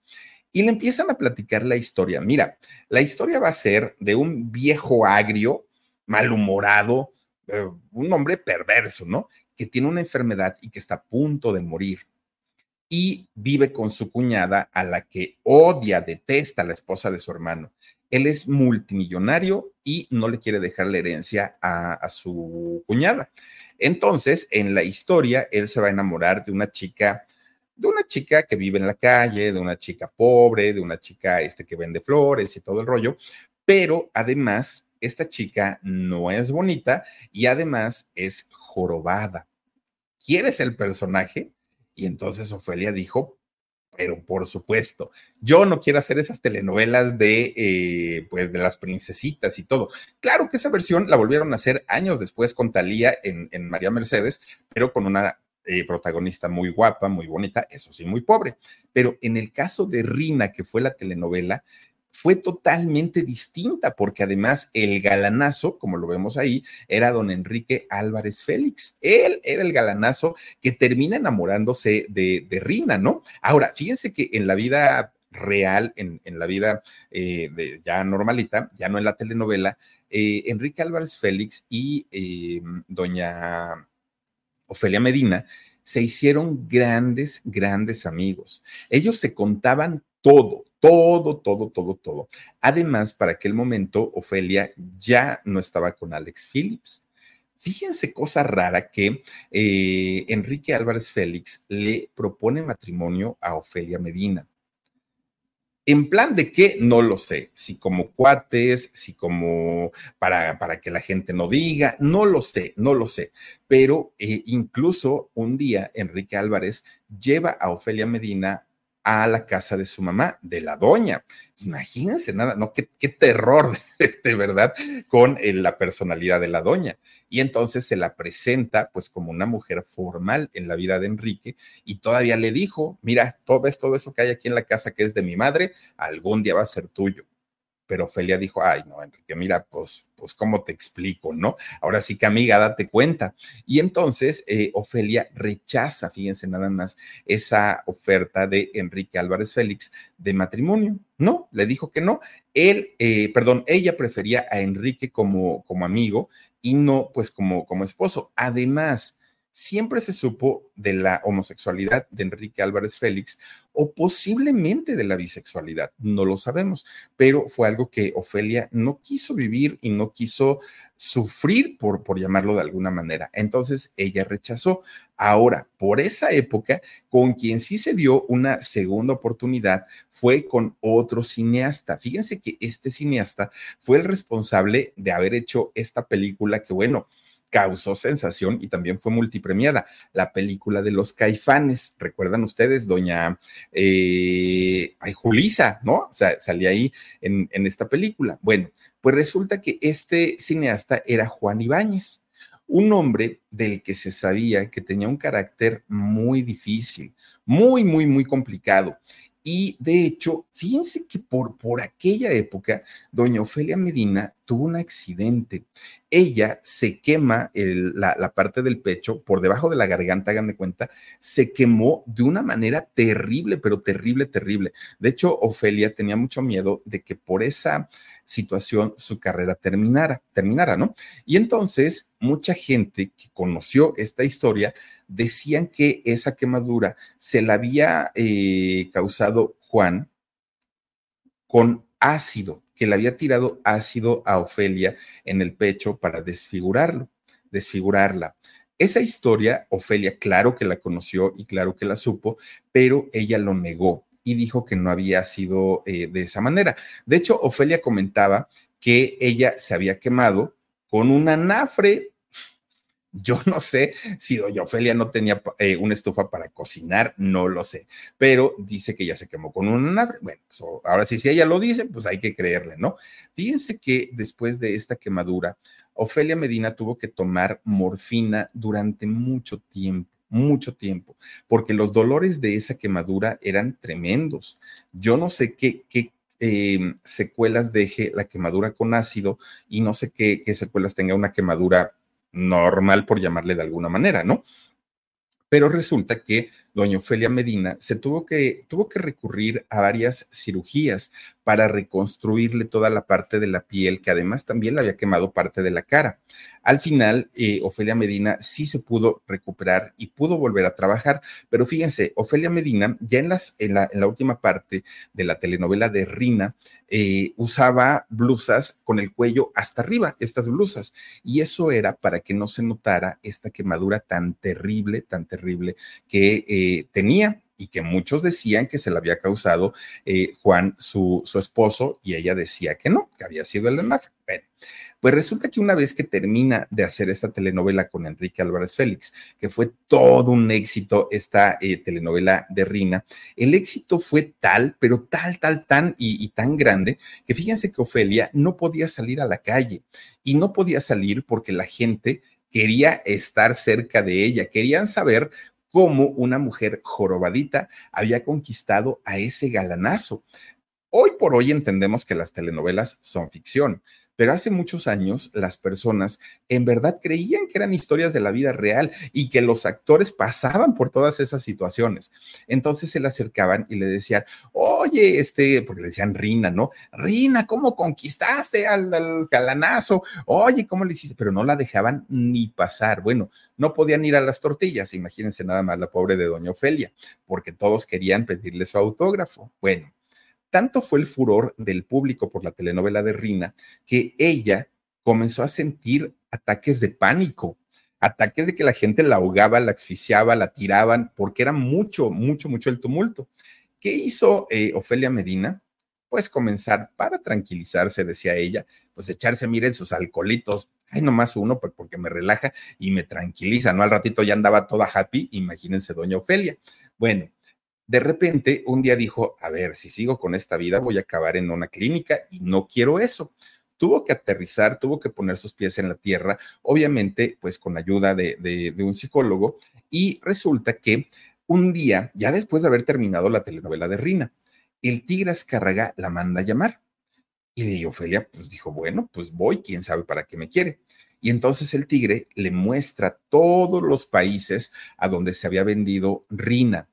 Y le empiezan a platicar la historia. Mira, la historia va a ser de un viejo agrio, malhumorado, eh, un hombre perverso, ¿no? Que tiene una enfermedad y que está a punto de morir. Y vive con su cuñada a la que odia, detesta a la esposa de su hermano. Él es multimillonario y no le quiere dejar la herencia a, a su cuñada. Entonces, en la historia, él se va a enamorar de una chica de una chica que vive en la calle, de una chica pobre, de una chica este, que vende flores y todo el rollo, pero además esta chica no es bonita y además es jorobada. ¿Quieres el personaje? Y entonces Ofelia dijo, pero por supuesto, yo no quiero hacer esas telenovelas de, eh, pues, de las princesitas y todo. Claro que esa versión la volvieron a hacer años después con Talía en, María Mercedes, pero con una eh, protagonista muy guapa, muy bonita, eso sí, muy pobre. Pero en el caso de Rina, que fue la telenovela, fue totalmente distinta, porque además el galanazo, como lo vemos ahí, era don Enrique Álvarez Félix. Él era el galanazo que termina enamorándose de, Rina, ¿no? Ahora, fíjense que en la vida real, en, la vida eh, de, ya normalita, ya no en la telenovela, eh, Enrique Álvarez Félix y eh, doña Ofelia Medina se hicieron grandes, grandes amigos. Ellos se contaban todo, todo, todo, todo, todo. Además, para aquel momento, Ofelia ya no estaba con Alex Phillips. Fíjense cosa rara que eh, Enrique Álvarez Félix le propone matrimonio a Ofelia Medina. En plan de qué, no lo sé, si como cuates, si como para, para que la gente no diga, no lo sé, no lo sé. Pero eh, incluso un día Enrique Álvarez lleva a Ofelia Medina a la casa de su mamá, de la doña. Imagínense nada, no, qué, terror *laughs* de, verdad con eh, la personalidad de la doña. Y entonces se la presenta pues como una mujer formal en la vida de Enrique y todavía le dijo, mira, todo, es, todo eso que hay aquí en la casa que es de mi madre, algún día va a ser tuyo pero Ofelia dijo, ay, no, Enrique, mira, pues, pues, ¿cómo te explico, no? Ahora sí que, amiga, date cuenta. Y entonces eh, Ofelia rechaza, fíjense nada más, esa oferta de Enrique Álvarez Félix de matrimonio. No, le dijo que no. Él, eh, perdón, ella prefería a Enrique como, como amigo y no, pues, como, como esposo. Además, siempre se supo de la homosexualidad de Enrique Álvarez Félix o posiblemente de la bisexualidad, no lo sabemos, pero fue algo que Ofelia no quiso vivir y no quiso sufrir, por, por llamarlo de alguna manera. Entonces ella rechazó. Ahora, por esa época, con quien sí se dio una segunda oportunidad fue con otro cineasta. Fíjense que este cineasta fue el responsable de haber hecho esta película que, bueno, causó sensación y también fue multipremiada. La película de los caifanes, ¿recuerdan ustedes? Doña eh, Julisa, ¿no? O sea, salía ahí en, en esta película. Bueno, pues resulta que este cineasta era Juan Ibáñez un hombre del que se sabía que tenía un carácter muy difícil, muy, muy, muy complicado. Y de hecho, fíjense que por, por aquella época, doña Ofelia Medina tuvo un accidente. Ella se quema la, parte del pecho, por debajo de la garganta, hagan de cuenta, se quemó de una manera terrible, pero terrible, terrible. De hecho, Ofelia tenía mucho miedo de que por esa situación su carrera terminara, terminara, ¿no? Y entonces, mucha gente que conoció esta historia decían que esa quemadura se la había eh, causado Juan con ácido, que le había tirado ácido a Ofelia en el pecho para desfigurarlo, desfigurarla. Esa historia, Ofelia, claro que la conoció y claro que la supo, pero ella lo negó y dijo que no había sido eh, de esa manera. De hecho, Ofelia comentaba que ella se había quemado con un anafre yo no sé si doña Ofelia no tenía eh, una estufa para cocinar, no lo sé, pero dice que ya se quemó con un nave. Bueno, pues, ahora sí, si ella lo dice, pues hay que creerle, ¿no? Fíjense que después de esta quemadura, Ofelia Medina tuvo que tomar morfina durante mucho tiempo mucho tiempo, porque los dolores de esa quemadura eran tremendos. Yo no sé qué, em, secuelas deje la quemadura con ácido y no sé qué secuelas tenga una quemadura normal, por llamarle de alguna manera, ¿no? Pero resulta que doña Ofelia Medina se tuvo que, tuvo que recurrir a varias cirugías para reconstruirle toda la parte de la piel, que además también le había quemado parte de la cara. Al final, eh, Ofelia Medina sí se pudo recuperar y pudo volver a trabajar, pero fíjense, Ofelia Medina ya en, las, en, la, en la última parte de la telenovela de Rina, eh, usaba blusas con el cuello hasta arriba, estas blusas, y eso era para que no se notara esta quemadura tan terrible, tan terrible que eh, tenía y que muchos decían que se la había causado eh, Juan, su, su, esposo, y ella decía que no, que había sido el enlace. Bueno, pues resulta que una vez que termina de hacer esta telenovela con Enrique Álvarez Félix, que fue todo un éxito esta eh, telenovela de Rina, el éxito fue tal, pero tal, tal, tan y, y tan grande, que fíjense que Ofelia no podía salir a la calle y no podía salir porque la gente quería estar cerca de ella, querían saber cómo una mujer jorobadita había conquistado a ese galanazo. Hoy por hoy entendemos que las telenovelas son ficción, pero hace muchos años las personas en verdad creían que eran historias de la vida real y que los actores pasaban por todas esas situaciones. Entonces se le acercaban y le decían, oye, este, porque le decían Rina, ¿no? Rina, ¿cómo conquistaste al, al galanazo? Oye, ¿cómo le hiciste? Pero no la dejaban ni pasar. Bueno, no podían ir a las tortillas, imagínense nada más la pobre de doña Ofelia, porque todos querían pedirle su autógrafo. Bueno, tanto fue el furor del público por la telenovela de Rina que ella comenzó a sentir ataques de pánico, ataques de que la gente la ahogaba, la asfixiaba, la tiraban, porque era mucho, mucho, mucho el tumulto. ¿Qué hizo eh, Ofelia Medina? Pues comenzar para tranquilizarse, decía ella, pues echarse, miren, sus alcoholitos, hay nomás uno, pues porque me relaja y me tranquiliza, ¿no? Al ratito ya andaba toda happy, imagínense, doña Ofelia. Bueno, de repente un día dijo, a ver, si sigo con esta vida voy a acabar en una clínica y no quiero eso. Tuvo que aterrizar, tuvo que poner sus pies en la tierra, obviamente pues con ayuda de, un psicólogo y resulta que un día, ya después de haber terminado la telenovela de Rina, el tigre Azcárraga la manda a llamar. Y Ofelia, pues dijo, bueno, pues voy, quién sabe para qué me quiere. Y entonces el tigre le muestra todos los países a donde se había vendido Rina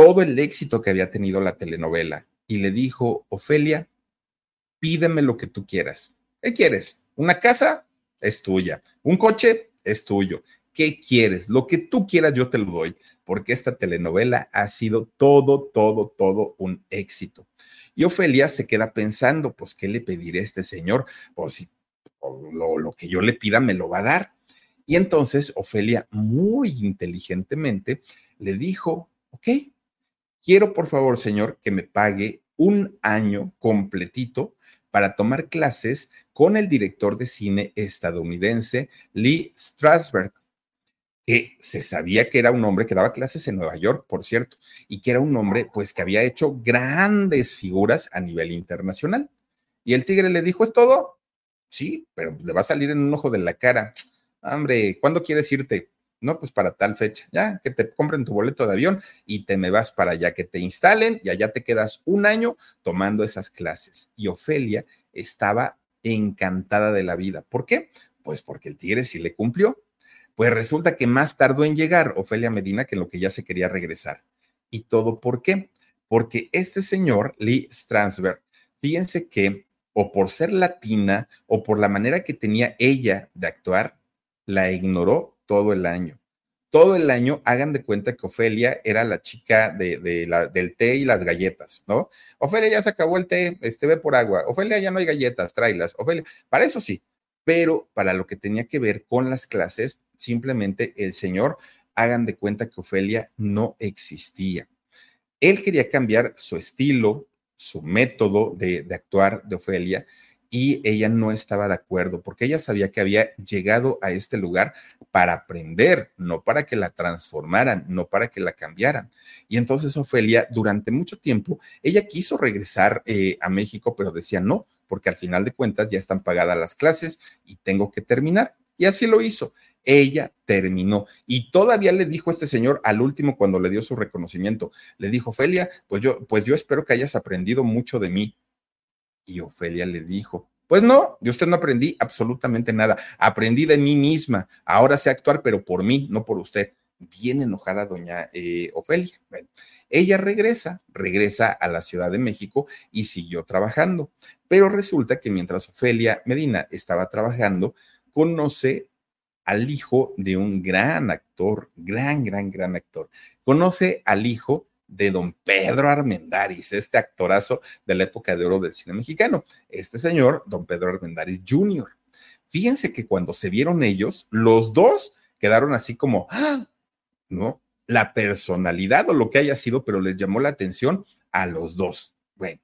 todo el éxito que había tenido la telenovela y le dijo, Ofelia, pídeme lo que tú quieras. ¿Qué quieres? ¿Una casa? Es tuya. ¿Un coche? Es tuyo. ¿Qué quieres? Lo que tú quieras yo te lo doy, porque esta telenovela ha sido todo, todo, todo un éxito. Y Ofelia se queda pensando, pues, ¿qué le pediré a este señor? Pues si lo, lo que yo le pida me lo va a dar. Y entonces Ofelia, muy inteligentemente, le dijo, ok, quiero por favor, señor, que me pague un año completito para tomar clases con el director de cine estadounidense Lee Strasberg, que se sabía que era un hombre que daba clases en Nueva York, por cierto, y que era un hombre pues que había hecho grandes figuras a nivel internacional. Y el tigre le dijo, ¿es todo? Sí, pero le va a salir en un ojo de la cara. Hombre, ¿cuándo quieres irte? No, pues para tal fecha, ya, que te compren tu boleto de avión y te me vas para allá, que te instalen y allá te quedas un año tomando esas clases. Y Ofelia estaba encantada de la vida. ¿Por qué? Pues porque el tigre sí le cumplió. Pues resulta que más tardó en llegar Ofelia Medina que en lo que ya se quería regresar. ¿Y todo por qué? Porque este señor, Lee Strasberg, fíjense que o por ser latina o por la manera que tenía ella de actuar, la ignoró todo el año. Todo el año hagan de cuenta que Ofelia era la chica de, la, del té y las galletas, ¿no? Ofelia ya se acabó el té, este ve por agua. Ofelia ya no hay galletas, tráelas. Ofelia, para eso sí, pero para lo que tenía que ver con las clases, simplemente el señor, hagan de cuenta que Ofelia no existía. Él quería cambiar su estilo, su método de, de actuar de Ofelia y ella no estaba de acuerdo porque ella sabía que había llegado a este lugar para aprender, no para que la transformaran, no para que la cambiaran. Y entonces Ofelia, durante mucho tiempo, ella quiso regresar eh, a México, pero decía no, porque al final de cuentas ya están pagadas las clases y tengo que terminar. Y así lo hizo. Ella terminó y todavía le dijo este señor al último cuando le dio su reconocimiento, le dijo, Ofelia, pues yo, pues yo espero que hayas aprendido mucho de mí y Ofelia le dijo, pues no, de usted no aprendí absolutamente nada. Aprendí de mí misma. Ahora sé actuar, pero por mí, no por usted. Bien enojada doña eh, Ofelia. ella regresa, regresa a la Ciudad de México y siguió trabajando. Pero resulta que mientras Ofelia Medina estaba trabajando, conoce al hijo de un gran actor, gran, gran, gran actor. Conoce al hijo de don Pedro Armendáriz, este actorazo de la época de oro del cine mexicano. Este señor, don Pedro Armendáriz Jr. Fíjense que cuando se vieron ellos, los dos quedaron así como, ¡ah! ¿no? La personalidad o lo que haya sido, pero les llamó la atención a los dos. Bueno,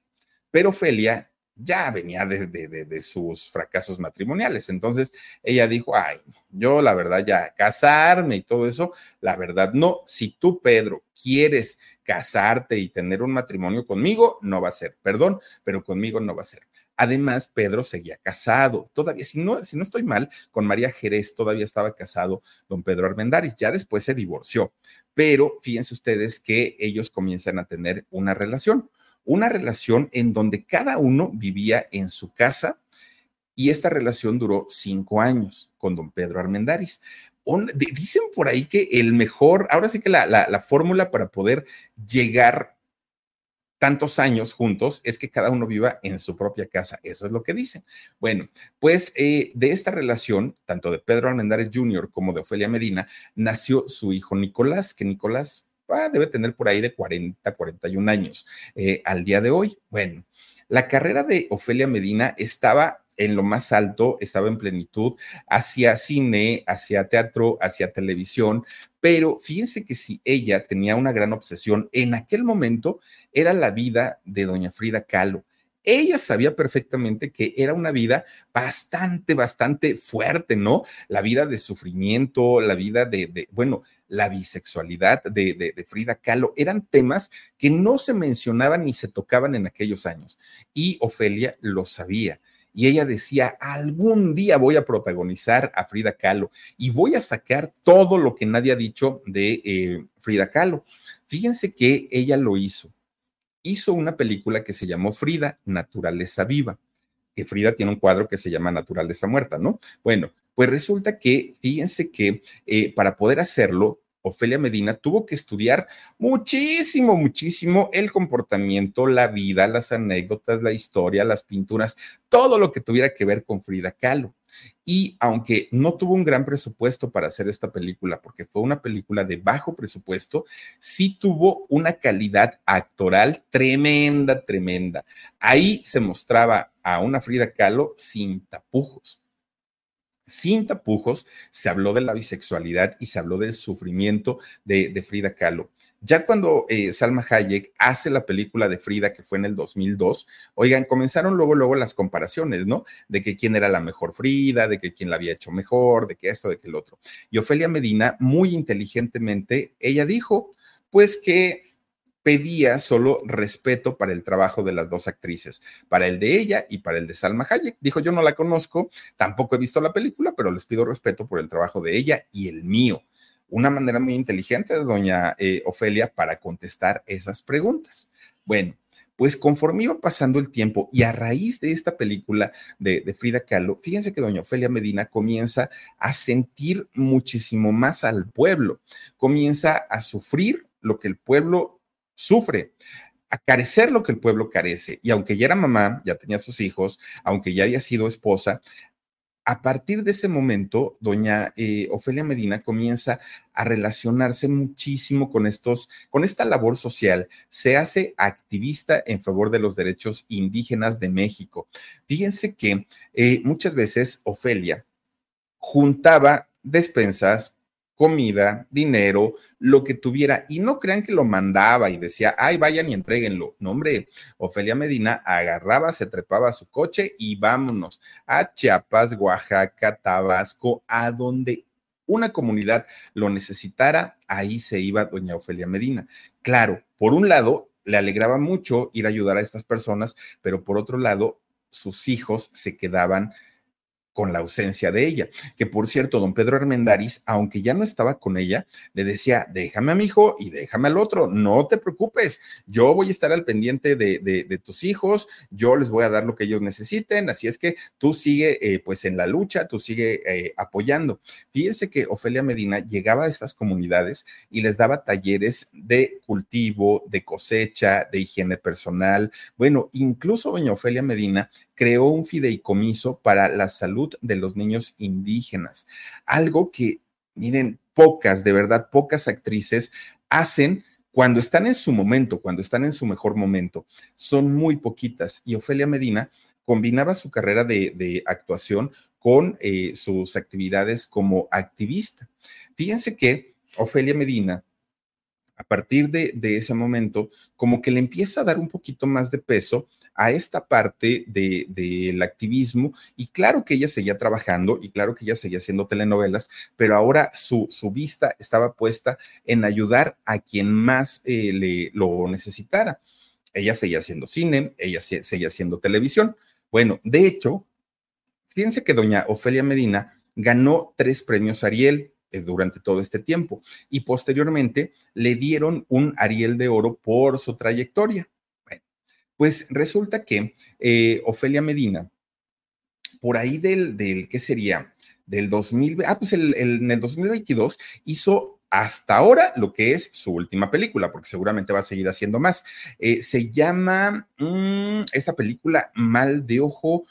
pero Ofelia ya venía de, sus fracasos matrimoniales. Entonces ella dijo, ay, yo la verdad ya casarme y todo eso, la verdad no, si tú, Pedro, quieres casarte y tener un matrimonio conmigo, no va a ser, perdón, pero conmigo no va a ser. Además, Pedro seguía casado, todavía, si no, si no estoy mal, con María Jerez todavía estaba casado don Pedro Armendáriz, ya después se divorció, pero fíjense ustedes que ellos comienzan a tener una relación una relación en donde cada uno vivía en su casa y esta relación duró cinco años con don Pedro Armendáriz. dicen por ahí que el mejor, ahora sí que la, la, fórmula para poder llegar tantos años juntos es que cada uno viva en su propia casa. Eso es lo que dicen. Bueno, pues eh, de esta relación, tanto de Pedro Armendáriz Jr. como de Ofelia Medina, nació su hijo Nicolás, que Nicolás Ah, debe tener por ahí de 40, 41 años eh, al día de hoy. Bueno, la carrera de Ofelia Medina estaba en lo más alto, estaba en plenitud, hacia cine, hacia teatro, hacia televisión, pero fíjense que si ella tenía una gran obsesión en aquel momento, era la vida de doña Frida Kahlo. Ella sabía perfectamente que era una vida bastante, bastante fuerte, ¿no? La vida de sufrimiento, la vida de, de bueno, la bisexualidad de, Frida Kahlo, eran temas que no se mencionaban ni se tocaban en aquellos años. Y Ofelia lo sabía. Y ella decía, algún día voy a protagonizar a Frida Kahlo y voy a sacar todo lo que nadie ha dicho de eh, Frida Kahlo. Fíjense que ella lo hizo. Hizo una película que se llamó Frida, Naturaleza Viva, que Frida tiene un cuadro que se llama Naturaleza Muerta, ¿no? Bueno, pues resulta que, fíjense que eh, para poder hacerlo, Ofelia Medina tuvo que estudiar muchísimo, muchísimo el comportamiento, la vida, las anécdotas, la historia, las pinturas, todo lo que tuviera que ver con Frida Kahlo. Y aunque no tuvo un gran presupuesto para hacer esta película, porque fue una película de bajo presupuesto, sí tuvo una calidad actoral tremenda, tremenda. Ahí se mostraba a una Frida Kahlo sin tapujos sin tapujos, se habló de la bisexualidad y se habló del sufrimiento de, Frida Kahlo. Ya cuando eh, Salma Hayek hace la película de Frida, que fue en el 2002, oigan, comenzaron luego, luego las comparaciones, ¿no? De que quién era la mejor Frida, de que quién la había hecho mejor, de que esto, de que el otro. Y Ofelia Medina, muy inteligentemente, ella dijo, pues que pedía solo respeto para el trabajo de las dos actrices, para el de ella y para el de Salma Hayek. Dijo, yo no la conozco, tampoco he visto la película, pero les pido respeto por el trabajo de ella y el mío. Una manera muy inteligente de doña eh, Ofelia para contestar esas preguntas. Bueno, Pues conforme iba pasando el tiempo y a raíz de esta película de, de, Frida Kahlo, fíjense que doña Ofelia Medina comienza a sentir muchísimo más al pueblo, comienza a sufrir lo que el pueblo sufre a carecer lo que el pueblo carece. Y aunque ya era mamá, ya tenía sus hijos, aunque ya había sido esposa, a partir de ese momento, doña eh, Ofelia Medina comienza a relacionarse muchísimo con estos, con esta labor social. Se hace activista en favor de los derechos indígenas de México. Fíjense que eh, muchas veces Ofelia juntaba despensas, comida, dinero, lo que tuviera. Y no crean que lo mandaba y decía, ay, vayan y entréguenlo. No, hombre, Ofelia Medina agarraba, se trepaba a su coche y vámonos a Chiapas, Oaxaca, Tabasco, a donde una comunidad lo necesitara, ahí se iba doña Ofelia Medina. Claro, por un lado, le alegraba mucho ir a ayudar a estas personas, pero por otro lado, sus hijos se quedaban con la ausencia de ella. Que por cierto, don Pedro Armendáriz, aunque ya no estaba con ella, le decía, déjame a mi hijo y déjame al otro, no te preocupes, yo voy a estar al pendiente de, tus hijos, yo les voy a dar lo que ellos necesiten, así es que tú sigue eh, pues en la lucha, tú sigue eh, apoyando. Fíjense que Ofelia Medina llegaba a estas comunidades y les daba talleres de cultivo, de cosecha, de higiene personal. Bueno, incluso doña Ofelia Medina creó un fideicomiso para la salud de los niños indígenas, algo que, miren, pocas, de verdad, pocas actrices hacen cuando están en su momento, cuando están en su mejor momento. Son muy poquitas y Ofelia Medina combinaba su carrera de, actuación con eh, sus actividades como activista. Fíjense que Ofelia Medina a partir de, de, ese momento, como que le empieza a dar un poquito más de peso a esta parte del activismo y claro que ella seguía trabajando y claro que ella seguía haciendo telenovelas, pero ahora su, su vista estaba puesta en ayudar a quien más eh, le, lo necesitara. Ella seguía haciendo cine, ella seguía haciendo televisión. Bueno, de hecho, fíjense que doña Ofelia Medina ganó tres premios Ariel eh, durante todo este tiempo y posteriormente le dieron un Ariel de Oro por su trayectoria. Pues resulta que eh, Ofelia Medina, por ahí del, del, ¿qué sería? Del 2000, ah, pues el, en el 2022 hizo hasta ahora lo que es su última película, porque seguramente va a seguir haciendo más. Eh, se llama mm, esta película Mal de Ojo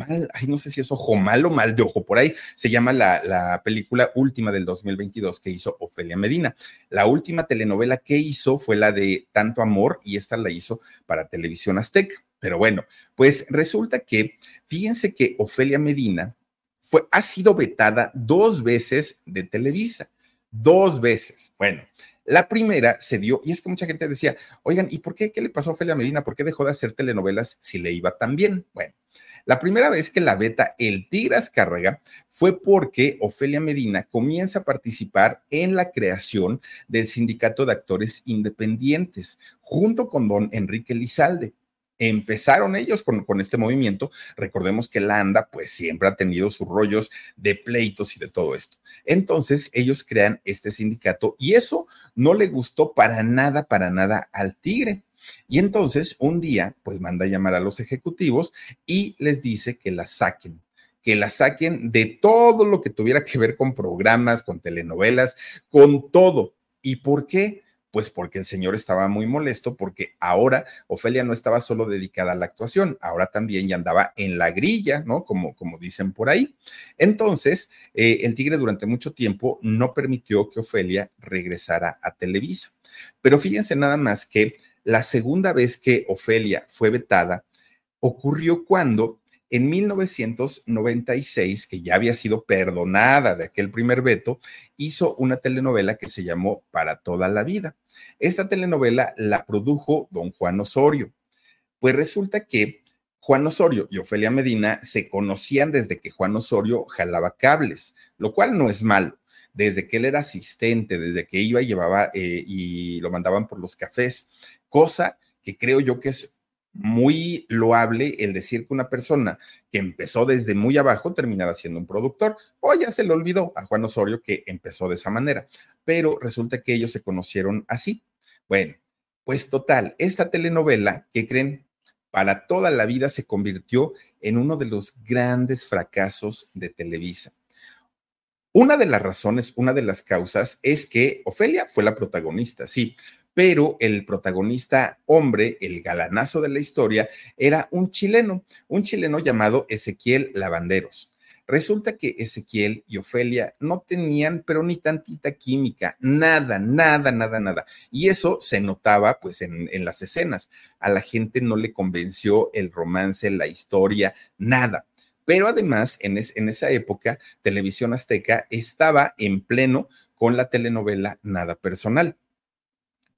mal, ay, no sé si es ojo malo, mal de ojo, por ahí se llama la, la, película última del 2022 que hizo Ofelia Medina. La última telenovela que hizo fue la de Tanto Amor y esta la hizo para Televisión Azteca. Pero bueno, pues resulta que, fíjense que Ofelia Medina fue, ha sido vetada dos veces de Televisa, dos veces. Bueno, la primera se dio, y es que mucha gente decía, oigan, ¿y por qué? ¿Qué le pasó a Ofelia Medina? ¿Por qué dejó de hacer telenovelas si le iba tan bien? Bueno, la primera vez que la beta El Tigras Cárrega fue porque Ofelia Medina comienza a participar en la creación del Sindicato de Actores Independientes, junto con don Enrique Lizalde empezaron ellos con, con, este movimiento. Recordemos que la ANDA pues siempre ha tenido sus rollos de pleitos y de todo esto. Entonces ellos crean este sindicato y eso no le gustó para nada, para nada al tigre. Y entonces un día, pues manda a llamar a los ejecutivos y les dice que la saquen, que la saquen de todo lo que tuviera que ver con programas, con telenovelas, con todo. ¿Y por qué? Pues porque el señor estaba muy molesto porque ahora Ofelia no estaba solo dedicada a la actuación, ahora también ya andaba en la grilla, ¿no? Como, como dicen por ahí. Entonces, eh, el tigre durante mucho tiempo no permitió que Ofelia regresara a Televisa. Pero fíjense nada más que la segunda vez que Ofelia fue vetada ocurrió cuando en 1996, que ya había sido perdonada de aquel primer veto, hizo una telenovela que se llamó Para toda la vida. Esta telenovela la produjo don Juan Osorio. Pues resulta que Juan Osorio y Ofelia Medina se conocían desde que Juan Osorio jalaba cables, lo cual no es malo. Desde que él era asistente, desde que iba y llevaba eh, y lo mandaban por los cafés cosa que creo yo que es muy loable el decir que una persona que empezó desde muy abajo terminará siendo un productor, o ya se le olvidó a Juan Osorio que empezó de esa manera, pero resulta que ellos se conocieron así. Bueno, Pues total, esta telenovela, ¿qué creen? Para toda la vida se convirtió en uno de los grandes fracasos de Televisa. Una de las razones, una de las causas es que Ofelia fue la protagonista, sí, pero el protagonista hombre, el galanazo de la historia, era un chileno, un chileno llamado Ezequiel Lavanderos. Resulta que Ezequiel y Ofelia no tenían, pero ni tantita química, nada, nada, nada, nada. Y eso se notaba pues en, las escenas. A la gente no le convenció el romance, la historia, nada. Pero además, en esa época, Televisión Azteca estaba en pleno con la telenovela Nada Personal,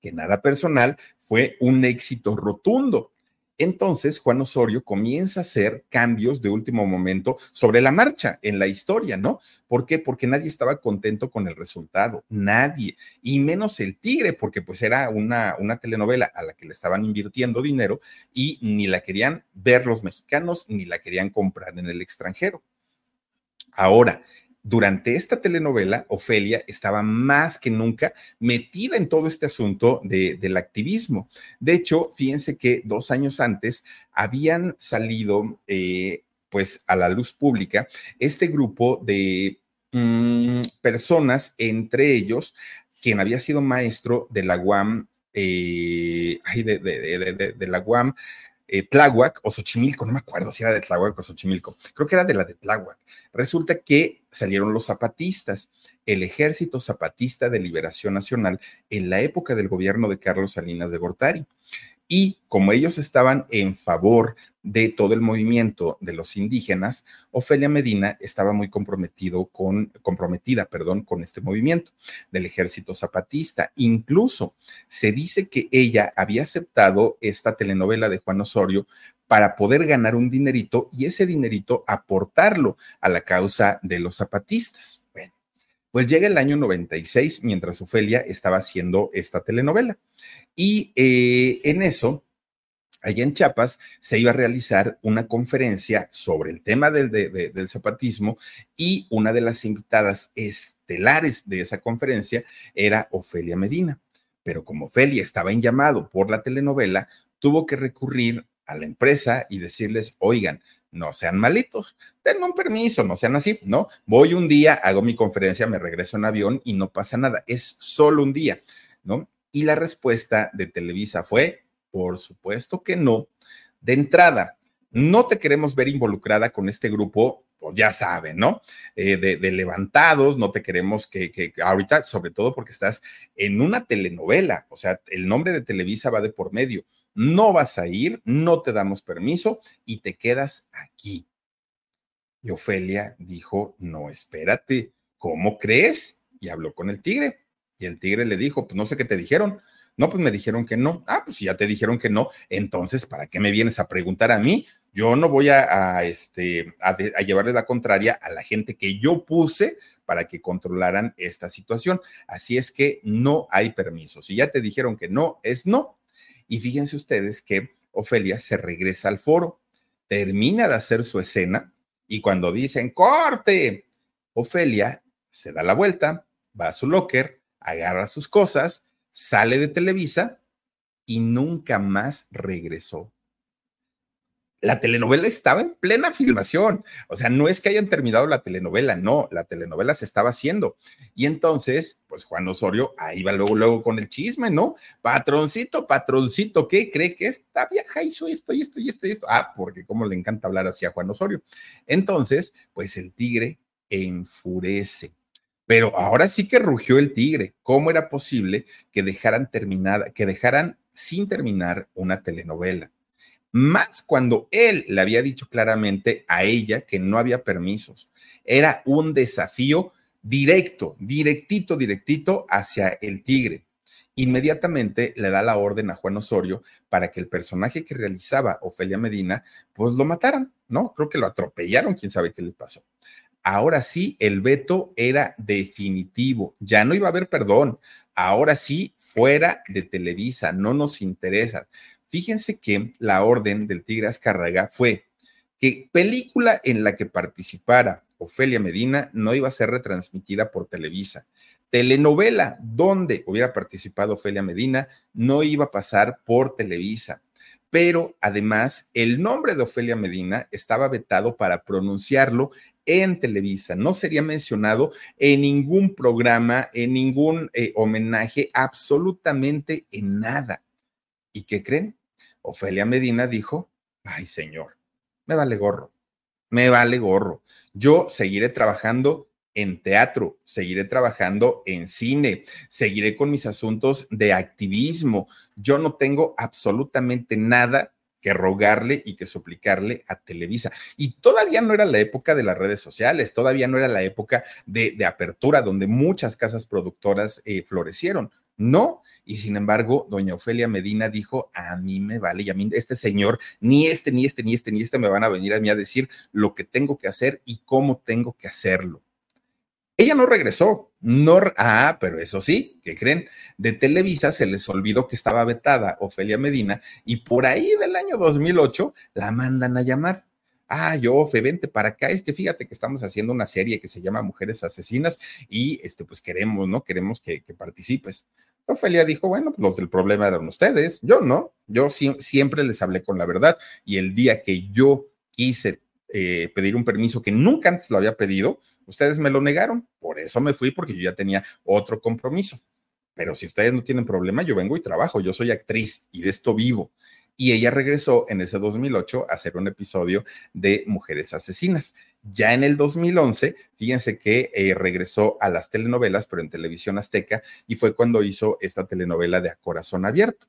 que Nada Personal fue un éxito rotundo. Entonces, Juan Osorio comienza a hacer cambios de último momento sobre la marcha en la historia, ¿no? ¿Por qué? Porque nadie estaba contento con el resultado, nadie, y menos el Tigre, porque pues era una, una telenovela a la que le estaban invirtiendo dinero y ni la querían ver los mexicanos ni la querían comprar en el extranjero. Ahora, durante esta telenovela, Ofelia estaba más que nunca metida en todo este asunto del activismo. De hecho, fíjense que dos años antes habían salido, eh, pues, a la luz pública este grupo de mm, personas, entre ellos, quien había sido maestro de la UAM, eh, de, de la UAM, eh, Tláhuac o Xochimilco, no me acuerdo si era de Tláhuac o Xochimilco, creo que era de la de Tláhuac. Resulta que salieron los zapatistas, el Ejército Zapatista de Liberación Nacional en la época del gobierno de Carlos Salinas de Gortari. Y como ellos estaban en favor de todo el movimiento de los indígenas, Ofelia Medina estaba muy comprometido con, comprometida perdón, con este movimiento del ejército zapatista. Incluso se dice que ella había aceptado esta telenovela de Juan Osorio para poder ganar un dinerito y ese dinerito aportarlo a la causa de los zapatistas. Bueno, pues llega el año 96 mientras Ofelia estaba haciendo esta telenovela. Y eh, en eso, allá en Chiapas, se iba a realizar una conferencia sobre el tema del, del zapatismo y una de las invitadas estelares de esa conferencia era Ofelia Medina. Pero como Ofelia estaba en llamado por la telenovela, tuvo que recurrir a la empresa y decirles, oigan, no sean malitos, denme un permiso, no sean así, ¿no? Voy un día, hago mi conferencia, me regreso en avión y no pasa nada, es solo un día, ¿no? Y la respuesta de Televisa fue, por supuesto que no. De entrada, no te queremos ver involucrada con este grupo, pues ya saben, ¿no? Eh, de, levantados, no te queremos que, que, ahorita, sobre todo porque estás en una telenovela, o sea, el nombre de Televisa va de por medio. No vas a ir, no te damos permiso y te quedas aquí. Y Ofelia dijo, no, espérate, ¿cómo crees? Y habló con el tigre. Y el tigre le dijo, pues no sé qué te dijeron. No, pues me dijeron que no. Ah, pues si ya te dijeron que no, entonces, ¿para qué me vienes a preguntar a mí? Yo no voy a, este, a, llevarle la contraria a la gente que yo puse para que controlaran esta situación. Así es que no hay permiso. Si ya te dijeron que no, es no. Y fíjense ustedes que Ofelia se regresa al foro, termina de hacer su escena y cuando dicen corte, Ofelia se da la vuelta, va a su locker, agarra sus cosas, sale de Televisa y nunca más regresó. La telenovela estaba en plena filmación, o sea, no es que hayan terminado la telenovela, no, la telenovela se estaba haciendo. Y entonces, pues Juan Osorio ahí va luego, luego con el chisme, ¿no? Patroncito, patroncito, ¿qué cree que esta vieja hizo esto y esto y esto y esto? Ah, porque como le encanta hablar así a Juan Osorio. Entonces, pues el tigre enfurece pero ahora sí que rugió el tigre. ¿Cómo era posible que dejaran terminada, que dejaran sin terminar una telenovela? Más cuando él le había dicho claramente a ella que no había permisos. Era un desafío directo, directito, directito hacia el tigre. Inmediatamente le da la orden a Juan Osorio para que el personaje que realizaba Ofelia Medina, pues lo mataran, ¿no? Creo que lo atropellaron, quién sabe qué les pasó ahora sí el veto era definitivo, ya no iba a haber perdón, ahora sí fuera de Televisa, no nos interesa. Fíjense que la orden del Tigre Azcárraga fue que película en la que participara Ofelia Medina no iba a ser retransmitida por Televisa. telenovela donde hubiera participado Ofelia Medina no iba a pasar por Televisa. Pero además, el nombre de Ofelia Medina estaba vetado para pronunciarlo en Televisa. No sería mencionado en ningún programa, en ningún eh, homenaje, absolutamente en nada. ¿Y qué creen? Ofelia Medina dijo, ay señor, me vale gorro, me vale gorro. Yo seguiré trabajando en teatro, seguiré trabajando en cine, seguiré con mis asuntos de activismo. Yo no tengo absolutamente nada que rogarle y que suplicarle a Televisa. Y todavía no era la época de las redes sociales, todavía no era la época de, apertura donde muchas casas productoras eh, florecieron. No, y sin embargo, doña Ofelia Medina dijo, a mí me vale, y a mí este señor, ni este, ni este, ni este, ni este me van a venir a mí a decir lo que tengo que hacer y cómo tengo que hacerlo. Ella no regresó, no, ah, pero eso sí, ¿qué creen? De Televisa se les olvidó que estaba vetada Ofelia Medina y por ahí del año 2008 la mandan a llamar. Ah, yo, Fe, vente para acá. Es que fíjate que estamos haciendo una serie que se llama Mujeres Asesinas y este, pues queremos, ¿no? Queremos que, participes. Ofelia dijo, bueno, pues los del problema eran ustedes, yo no, yo siempre les hablé con la verdad y el día que yo quise eh, pedir un permiso que nunca antes lo había pedido, Ustedes me lo negaron, por eso me fui, porque yo ya tenía otro compromiso. Pero si ustedes no tienen problema, yo vengo y trabajo, yo soy actriz y de esto vivo. Y ella regresó en ese 2008 a hacer un episodio de Mujeres Asesinas. Ya en el 2011, fíjense que eh, regresó a las telenovelas, pero en televisión azteca, y fue cuando hizo esta telenovela de A Corazón Abierto.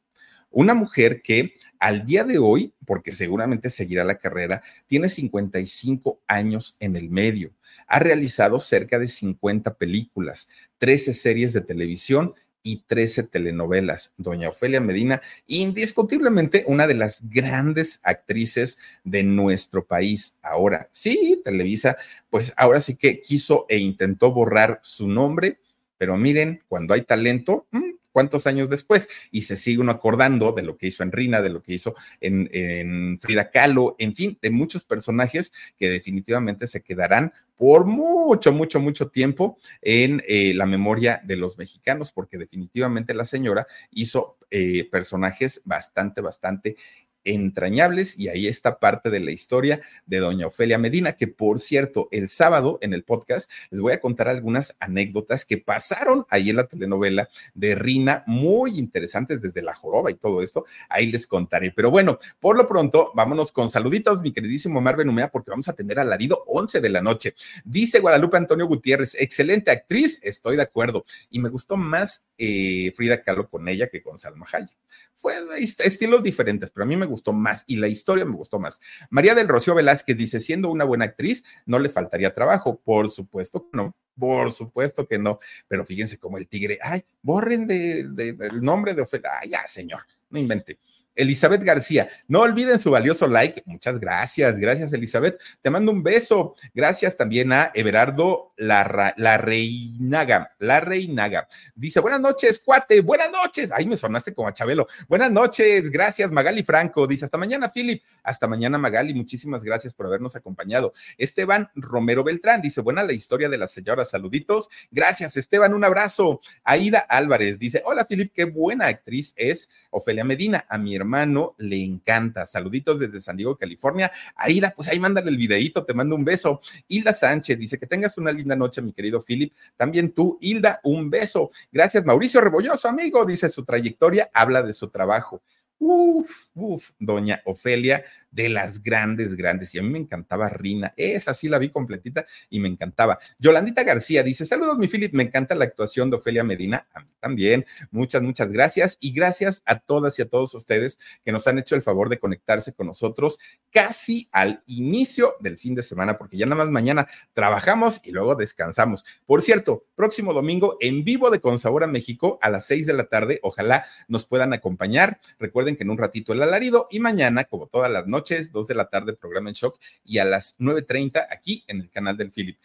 Una mujer que al día de hoy, porque seguramente seguirá la carrera, tiene 55 años en el medio. Ha realizado cerca de 50 películas, 13 series de televisión y 13 telenovelas. Doña Ofelia Medina, indiscutiblemente una de las grandes actrices de nuestro país. Ahora, sí, Televisa, pues ahora sí que quiso e intentó borrar su nombre, pero miren, cuando hay talento, mm, cuántos años después y se sigue uno acordando de lo que hizo en Rina, de lo que hizo en, Frida Kahlo, en fin, de muchos personajes que definitivamente se quedarán por mucho, mucho, mucho tiempo en eh, la memoria de los mexicanos, porque definitivamente la señora hizo eh, personajes bastante, bastante entrañables y ahí está parte de la historia de doña Ofelia Medina, que por cierto, el sábado en el podcast les voy a contar algunas anécdotas que pasaron ahí en la telenovela de Rina, muy interesantes desde la joroba y todo esto, ahí les contaré. Pero bueno, por lo pronto, vámonos con saluditos, mi queridísimo Marvin Umea, porque vamos a tener alarido 11 de la noche. Dice Guadalupe Antonio Gutiérrez, excelente actriz, estoy de acuerdo, y me gustó más eh, Frida Kahlo con ella que con Salma Hayek. Fue estilos diferentes, pero a mí me gustó más y la historia me gustó más. María del Rocío Velázquez dice, siendo una buena actriz, no le faltaría trabajo. Por supuesto que no, por supuesto que no. Pero fíjense como el tigre, ay, borren de, el nombre de Ofelia. Ay, ya, señor, no invente. Elizabeth García, no olviden su valioso like. Muchas gracias, gracias Elizabeth. Te mando un beso. Gracias también a Everardo La, la Reinaga, La Reinaga. Dice, buenas noches, cuate, buenas noches. Ay, me sonaste como a Chabelo. Buenas noches, gracias Magali Franco. Dice, hasta mañana, Philip. Hasta mañana, Magali. Muchísimas gracias por habernos acompañado. Esteban Romero Beltrán dice, buena la historia de la señora. Saluditos. Gracias, Esteban. Un abrazo. Aida Álvarez dice, hola, Philip, qué buena actriz es Ofelia Medina. A mi hermano le encanta. Saluditos desde San Diego, California. Aida, pues ahí mándale el videito, te mando un beso. Hilda Sánchez dice que tengas una linda noche, mi querido Philip. También tú, Hilda, un beso. Gracias, Mauricio Rebolloso, amigo. Dice su trayectoria, habla de su trabajo. Uf, uf, doña Ofelia, de las grandes, grandes. Y a mí me encantaba Rina. Esa sí la vi completita y me encantaba. Yolandita García dice: Saludos, mi Philip. Me encanta la actuación de Ofelia Medina. A mí también. Muchas, muchas gracias. Y gracias a todas y a todos ustedes que nos han hecho el favor de conectarse con nosotros casi al inicio del fin de semana, porque ya nada más mañana trabajamos y luego descansamos. Por cierto, próximo domingo en vivo de Consabora México a las seis de la tarde. Ojalá nos puedan acompañar. Recuerden que en un ratito el alarido y mañana, como todas las noches, noches, 2 de la tarde, programa en shock, y a las 9.30 aquí en el canal del Philip.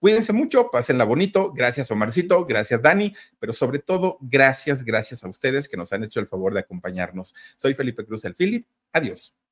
Cuídense mucho, pásenla bonito. Gracias, Omarcito. Gracias, Dani. Pero sobre todo, gracias, gracias a ustedes que nos han hecho el favor de acompañarnos. Soy Felipe Cruz, el Philip. Adiós.